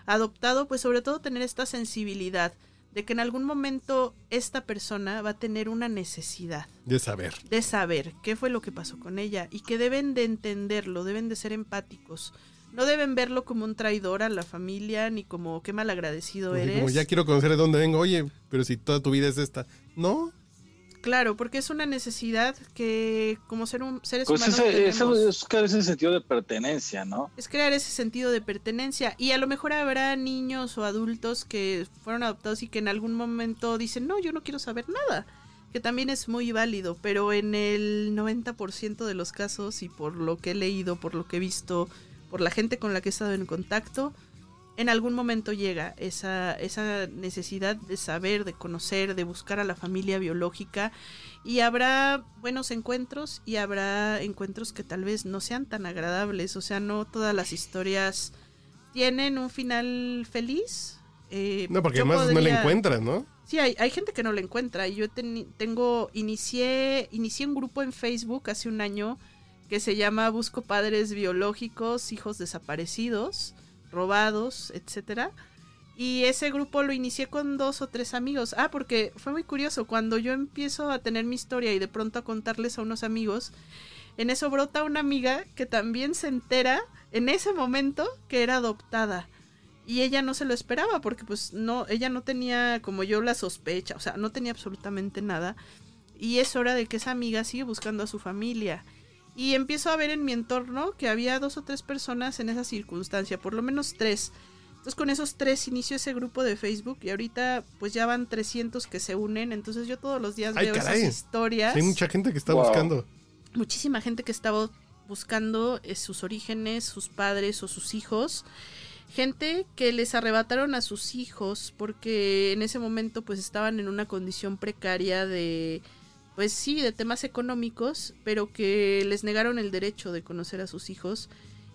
adoptado, pues sobre todo tener esta sensibilidad de que en algún momento esta persona va a tener una necesidad De saber. de saber qué fue lo que pasó con ella y que deben de entenderlo, deben de ser empáticos. No deben verlo como un traidor a la familia ni como qué malagradecido Así eres. como ya quiero conocer de dónde vengo. Oye, pero si toda tu vida es esta. No, Claro, porque es una necesidad que como ser un, seres Pues humanos ese, eso es a veces sentido de pertenencia, ¿no? es crear ese sentido de pertenencia. Y a lo mejor habrá niños o adultos que fueron adoptados y que en algún momento dicen, no, yo no quiero saber nada. Que también es muy válido, pero en el 90% de los casos y por lo que he leído, por lo que he visto, por la gente con la que he estado en contacto, en algún momento llega esa, esa necesidad de saber, de conocer, de buscar a la familia biológica y habrá buenos encuentros y habrá encuentros que tal vez no sean tan agradables, o sea, no todas las historias tienen un final feliz. Eh, no, porque además no le encuentras, ¿no? Sí, hay, hay gente que no la encuentra. Yo tengo, inicié, inicié un grupo en Facebook hace un año que se llama Busco Padres Biológicos, Hijos Desaparecidos, Robados, etcétera. Y ese grupo lo inicié con dos o tres amigos. Ah, porque fue muy curioso. Cuando yo empiezo a tener mi historia y de pronto a contarles a unos amigos, en eso brota una amiga que también se entera en ese momento que era adoptada. Y ella no se lo esperaba porque pues no, ella no tenía como yo la sospecha, o sea, no tenía absolutamente nada. Y es hora de que esa amiga sigue buscando a su familia. Y empiezo a ver en mi entorno que había dos o tres personas en esa circunstancia, por lo menos tres. Entonces con esos tres inició ese grupo de Facebook y ahorita pues ya van 300 que se unen. Entonces yo todos los días Ay, veo caray. esas historias. Hay mucha gente que está Wow. buscando. Muchísima gente que estaba buscando eh, sus orígenes, sus padres o sus hijos. Gente que les arrebataron a sus hijos porque en ese momento pues estaban en una condición precaria de pues sí, de temas económicos, pero que les negaron el derecho de conocer a sus hijos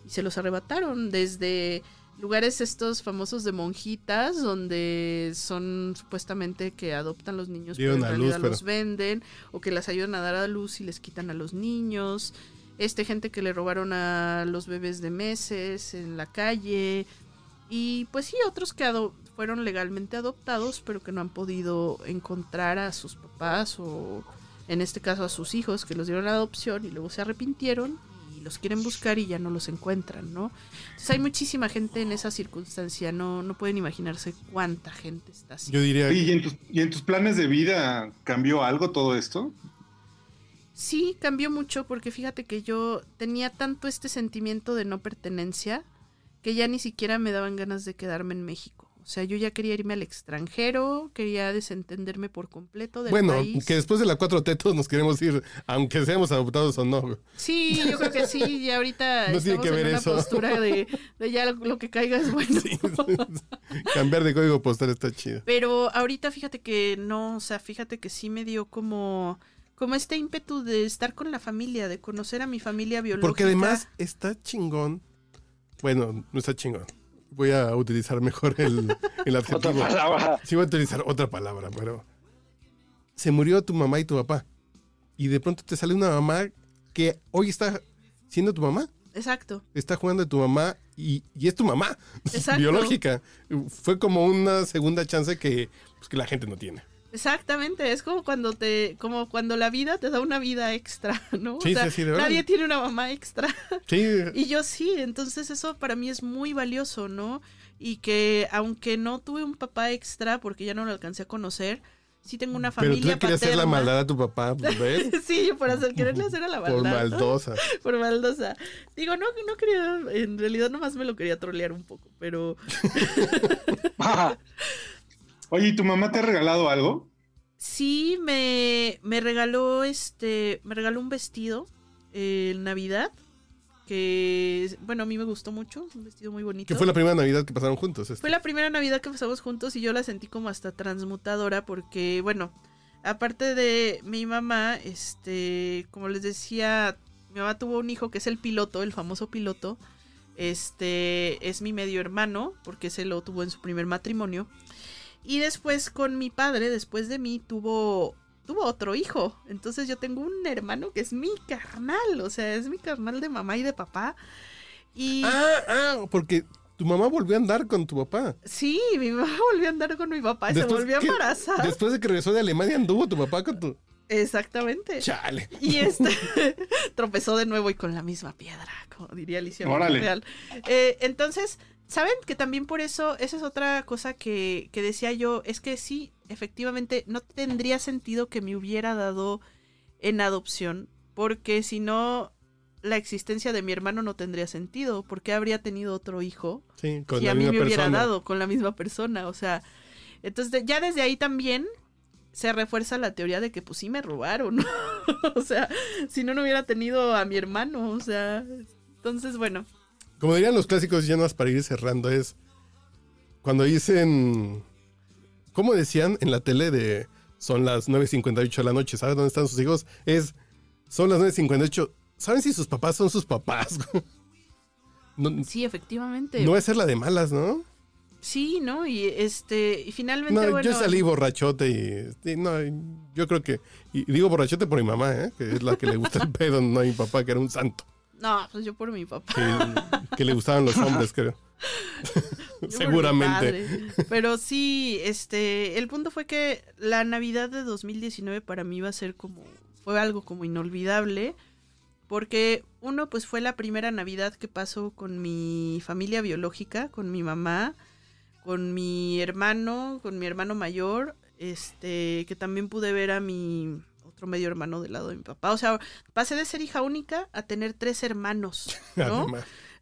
y se los arrebataron desde lugares estos famosos de monjitas donde son supuestamente que adoptan los niños Dieron pero en luz, realidad los pero- venden o que las ayudan a dar a luz y les quitan a los niños. Este gente que le robaron a los bebés de meses en la calle. Y pues sí otros que fueron legalmente adoptados pero que no han podido encontrar a sus papás o en este caso a sus hijos que los dieron a adopción y luego se arrepintieron y los quieren buscar y ya no los encuentran, ¿no? Entonces hay muchísima gente en esa circunstancia, no, no pueden imaginarse cuánta gente está así. Yo diría Oye, ¿y en, tus, ¿Y en tus planes de vida cambió algo todo esto? Sí, cambió mucho porque fíjate que yo tenía tanto este sentimiento de no pertenencia que ya ni siquiera me daban ganas de quedarme en México. O sea, yo ya quería irme al extranjero, quería desentenderme por completo del Bueno, país. que después de la 4T todos nos queremos ir, aunque seamos adoptados o no. Sí, yo creo que sí, y ahorita No tiene estamos que ver en una eso. postura de, de ya lo, lo que caiga es bueno. Sí. Cambiar de código postal está chido. Pero ahorita fíjate que no, o sea, fíjate que sí me dio como, como este ímpetu de estar con la familia, de conocer a mi familia biológica. Porque además está chingón. Bueno, no está chingón. Voy a utilizar mejor el, el Otra adjetivo. palabra. Sí, voy a utilizar otra palabra, pero. Se murió tu mamá y tu papá. Y de pronto te sale una mamá que hoy está siendo tu mamá. Exacto. Está jugando de tu mamá y, y es tu mamá Exacto. biológica. Fue como una segunda chance que, pues, que la gente no tiene. Exactamente, es como cuando te, como cuando la vida te da una vida extra, ¿no? Sí, o sea, sí, sí, de verdad. nadie tiene una mamá extra. Sí, Y yo sí, entonces eso para mí es muy valioso, ¿no? Y que aunque no tuve un papá extra porque ya no lo alcancé a conocer, sí tengo una pero tú familia le querías hacer la maldad a tu papá, ¿ves? sí, por hacer, quererle hacer a la Por maldad. maldosa. Por maldosa. Digo, no, no quería, en realidad nomás me lo quería trolear un poco, pero Oye, ¿y tu mamá te ha regalado algo? sí me, me regaló este, me regaló un vestido eh, en Navidad que, bueno, a mí me gustó mucho, un vestido muy bonito. Que fue la primera Navidad que pasaron juntos. este. Fue la primera Navidad que pasamos juntos y yo la sentí como hasta transmutadora porque, bueno, aparte de mi mamá, este, como les decía, mi mamá tuvo un hijo que es el piloto, el famoso piloto. Este es mi medio hermano porque se lo tuvo en su primer matrimonio. Y después con mi padre, después de mí, tuvo tuvo otro hijo. Entonces yo tengo un hermano que es mi carnal, o sea, es mi carnal de mamá y de papá. Y Ah, ah, porque tu mamá volvió a andar con tu papá. Sí, mi mamá volvió a andar con mi papá y se volvió a que- embarazar. Después de que regresó de Alemania, anduvo tu papá con tu. Exactamente. Chale. Y este tropezó de nuevo y con la misma piedra, como diría Alicia Órale. Real. Eh, entonces, ¿saben que también por eso, esa es otra cosa que, que decía yo, es que sí, efectivamente, no tendría sentido que me hubiera dado en adopción, porque si no, la existencia de mi hermano no tendría sentido, porque habría tenido otro hijo Sí, con si la a mí misma me hubiera persona. dado con la misma persona, o sea, entonces ya desde ahí también se refuerza la teoría de que pues sí me robaron, o sea, si no no hubiera tenido a mi hermano, o sea, entonces bueno, Como dirían los clásicos, ya más para ir cerrando, es cuando dicen. ¿Cómo decían en la tele de son las 9.58 de la noche? ¿Saben dónde están sus hijos? Es. Son las 9.58. ¿Saben si sus papás son sus papás? no, sí, efectivamente. no es ser la de malas, ¿no? Sí, ¿no? Y este y finalmente No, bueno, yo salí borrachote y, y no, yo creo que, y digo borrachote por mi mamá, ¿eh? que es la que le gusta el pedo, no a mi papá, que era un santo, No, pues yo por mi papá. que, que le gustaban los hombres, creo. Seguramente. Pero sí, este, el punto fue que la Navidad de 2019 para mí iba a ser como, fue algo como inolvidable, porque uno, pues fue la primera Navidad que pasó con mi familia biológica, con mi mamá, con mi hermano, con mi hermano mayor, este, que también pude ver a mi otro medio hermano del lado de mi papá. O sea, pasé de ser hija única a tener tres hermanos, ¿no?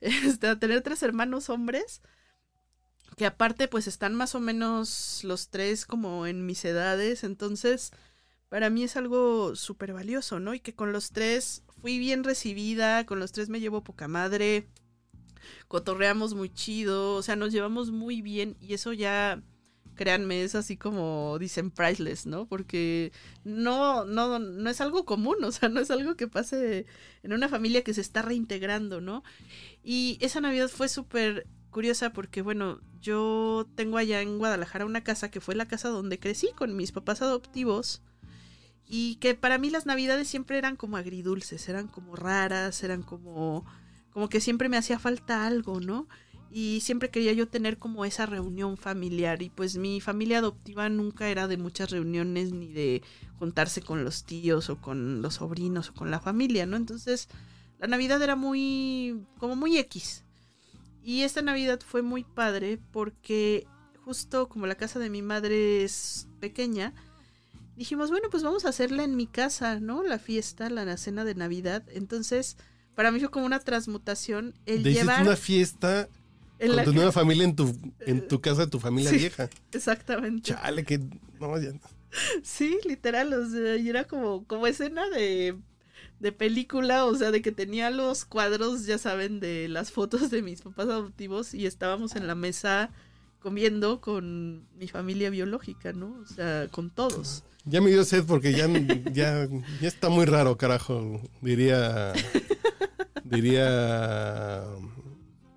Este, a tener tres hermanos hombres que aparte pues están más o menos los tres como en mis edades, entonces para mí es algo súper valioso, ¿no? Y que con los tres fui bien recibida, con los tres me llevo poca madre, cotorreamos muy chido, o sea, nos llevamos muy bien y eso ya, créanme, es así como dicen priceless, ¿no? Porque no, no, no es algo común, o sea, no es algo que pase en una familia que se está reintegrando, ¿no? Y esa Navidad fue súper curiosa porque, bueno, yo tengo allá en Guadalajara una casa que fue la casa donde crecí con mis papás adoptivos y que para mí las Navidades siempre eran como agridulces, eran como raras, eran como como que siempre me hacía falta algo, ¿no? Y siempre quería yo tener como esa reunión familiar y pues mi familia adoptiva nunca era de muchas reuniones ni de juntarse con los tíos o con los sobrinos o con la familia, ¿no? Entonces la Navidad era muy como muy X. Y esta Navidad fue muy padre porque justo como la casa de mi madre es pequeña, dijimos, bueno, pues vamos a hacerla en mi casa, ¿no? La fiesta, la cena de Navidad. Entonces, para mí fue como una transmutación el llevar una fiesta en con la tu nueva familia en tu, en tu casa de tu familia Sí. vieja. Exactamente. Chale, que. No, ya- Sí, literal, o sea, y era como, como escena de, de película, o sea, de que tenía los cuadros, ya saben, de las fotos de mis papás adoptivos y estábamos en la mesa comiendo con mi familia biológica, ¿no? O sea, con todos. Ya me dio sed porque ya, ya, ya está muy raro, carajo. Diría. Diría.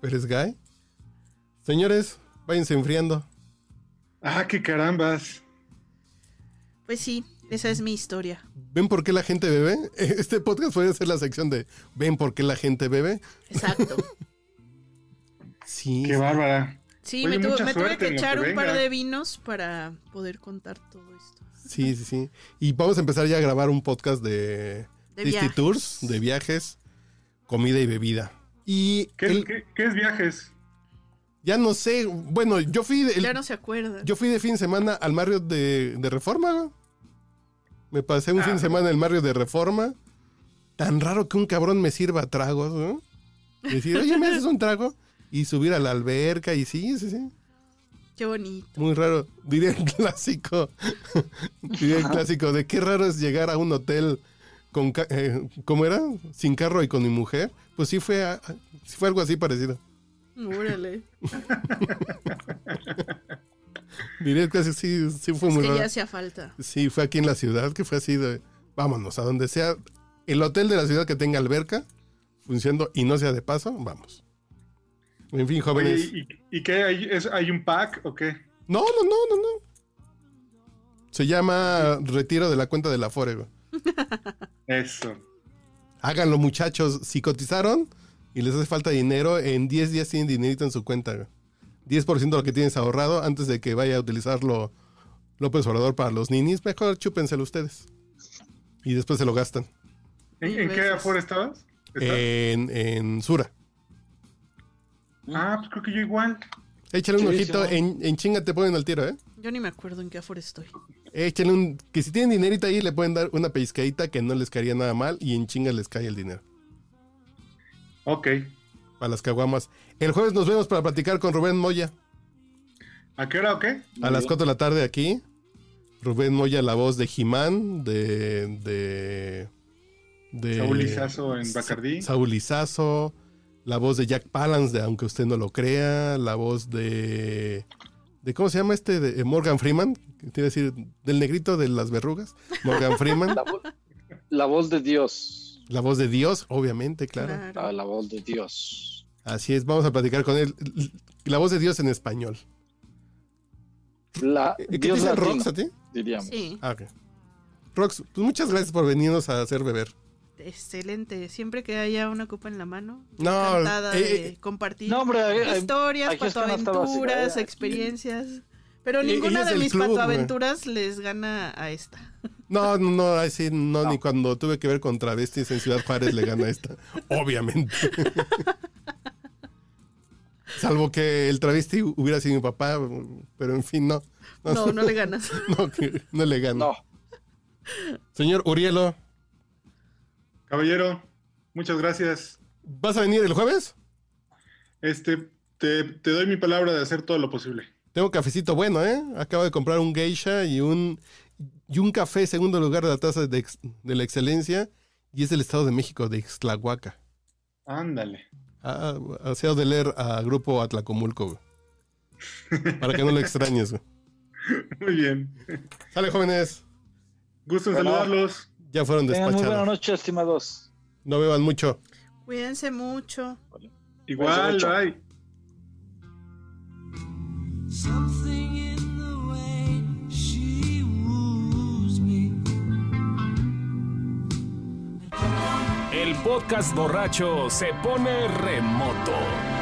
Pérez Guy. Señores, váyanse enfriando. Ah, qué carambas. Pues sí, esa es mi historia. ¿Ven por qué la gente bebe? Este podcast puede ser la sección de ¿Ven por qué la gente bebe? Exacto. Sí. Qué bárbara. Sí, Oye, me, tuve- me que echar que un par de vinos para poder contar todo esto. Sí, sí, sí. Y vamos a empezar ya a grabar un podcast de, De Disney viajes. Tours, de viajes, comida y bebida. Y ¿Qué, el- qué- qué es viajes? Ya no sé, bueno, yo fui de, el- Ya no se acuerdan. yo fui de fin de semana al Mario de, de Reforma. güey. Me pasé un Ah. fin de semana en el Mario de Reforma. Tan raro que un cabrón me sirva tragos, ¿no? Decir, oye, ¿me haces un trago? Y subir a la alberca y sí, sí, sí. Qué bonito. Muy raro. Diría el clásico. Diría el clásico de qué raro es llegar a un hotel con eh, ¿cómo era? Sin carro y con mi mujer. Pues sí fue, a- a- sí fue algo así parecido. Órale. Diría clásico, sí, sí fue Es muy que raro. ya hacía falta. Sí, fue aquí en la ciudad, que fue así de, vámonos, a donde sea, el hotel de la ciudad que tenga alberca, funcionando y no sea de paso, vamos. En fin, Oye, jóvenes. ¿y, y qué hay? ¿Es- ¿Hay un pack o qué? No, no, no, no, no. Se llama retiro de la cuenta de la Forego. Eso. Háganlo, muchachos. Si cotizaron y les hace falta dinero, en 10 días tienen dinerito en su cuenta. güey. 10% de lo que tienes ahorrado antes de que vaya a utilizarlo López Obrador para los ninis. Mejor chúpenselo ustedes. Y después se lo gastan. ¿En, qué aforo estabas? ¿Estás? En, en Sura. Ah, pues creo que yo igual. Échale un ojito. En, en chinga te ponen al tiro, ¿eh? Yo ni me acuerdo en qué aforo estoy. Échale un... Que si tienen dinerito ahí, le pueden dar una pellizcadita que no les caería nada mal y en chinga les cae el dinero. Ok. Para las caguamas. El jueves nos vemos para platicar con Rubén Moya. ¿A qué hora o qué? A las 4 de la tarde aquí. Rubén Moya, la voz de Jimán, de, de. de. Saúl Lizazo en Bacardí. Saúl Lizazo, La voz de Jack Palance, de Aunque usted no lo crea. La voz de. de ¿Cómo se llama este? De Morgan Freeman. que Quiere decir, del negrito de las verrugas. Morgan Freeman. La, vo- la voz de Dios. La voz de Dios, obviamente, claro. Ah, la voz de Dios. Así es, vamos a platicar con él. La voz de Dios en español. La, ¿Qué te Dios Rox a ti? diríamos. Sí, Ah. Rox, pues muchas gracias por venirnos a hacer beber. excelente. Siempre que haya una copa en la mano, No, encantada eh, de eh, compartir No, hombre, hay- hay- historias, patoaventuras, ¿eh? experiencias. Pero Eh, ninguna de mis club, patoaventuras les gana a esta. No, no, no, así no, No. ni cuando tuve que ver con travestis en Ciudad Juárez le gana esta. Obviamente. Salvo que el travesti hubiera sido mi papá, pero en fin, no. No, no le ganas. No, que no le gana. No. Señor Urielo, Caballero, muchas gracias. ¿vas a venir el jueves? Este, te, te doy mi palabra de hacer todo lo posible. Tengo cafecito bueno, ¿eh? Acabo de comprar un geisha y un, y un café segundo lugar de la taza de, ex- de la excelencia y es del Estado de México, de Ixtlahuaca. Ándale. Ah, hacía de leer a Grupo Atlacomulco, güey. Para que no lo extrañes, güey. Muy bien. Sale, jóvenes. Gusto en Bueno. saludarlos. Ya fueron Tengan muy buena despachados. noche, estimados. No beban mucho. Cuídense mucho. Igual, mucho. bye. El podcast borracho se pone remoto.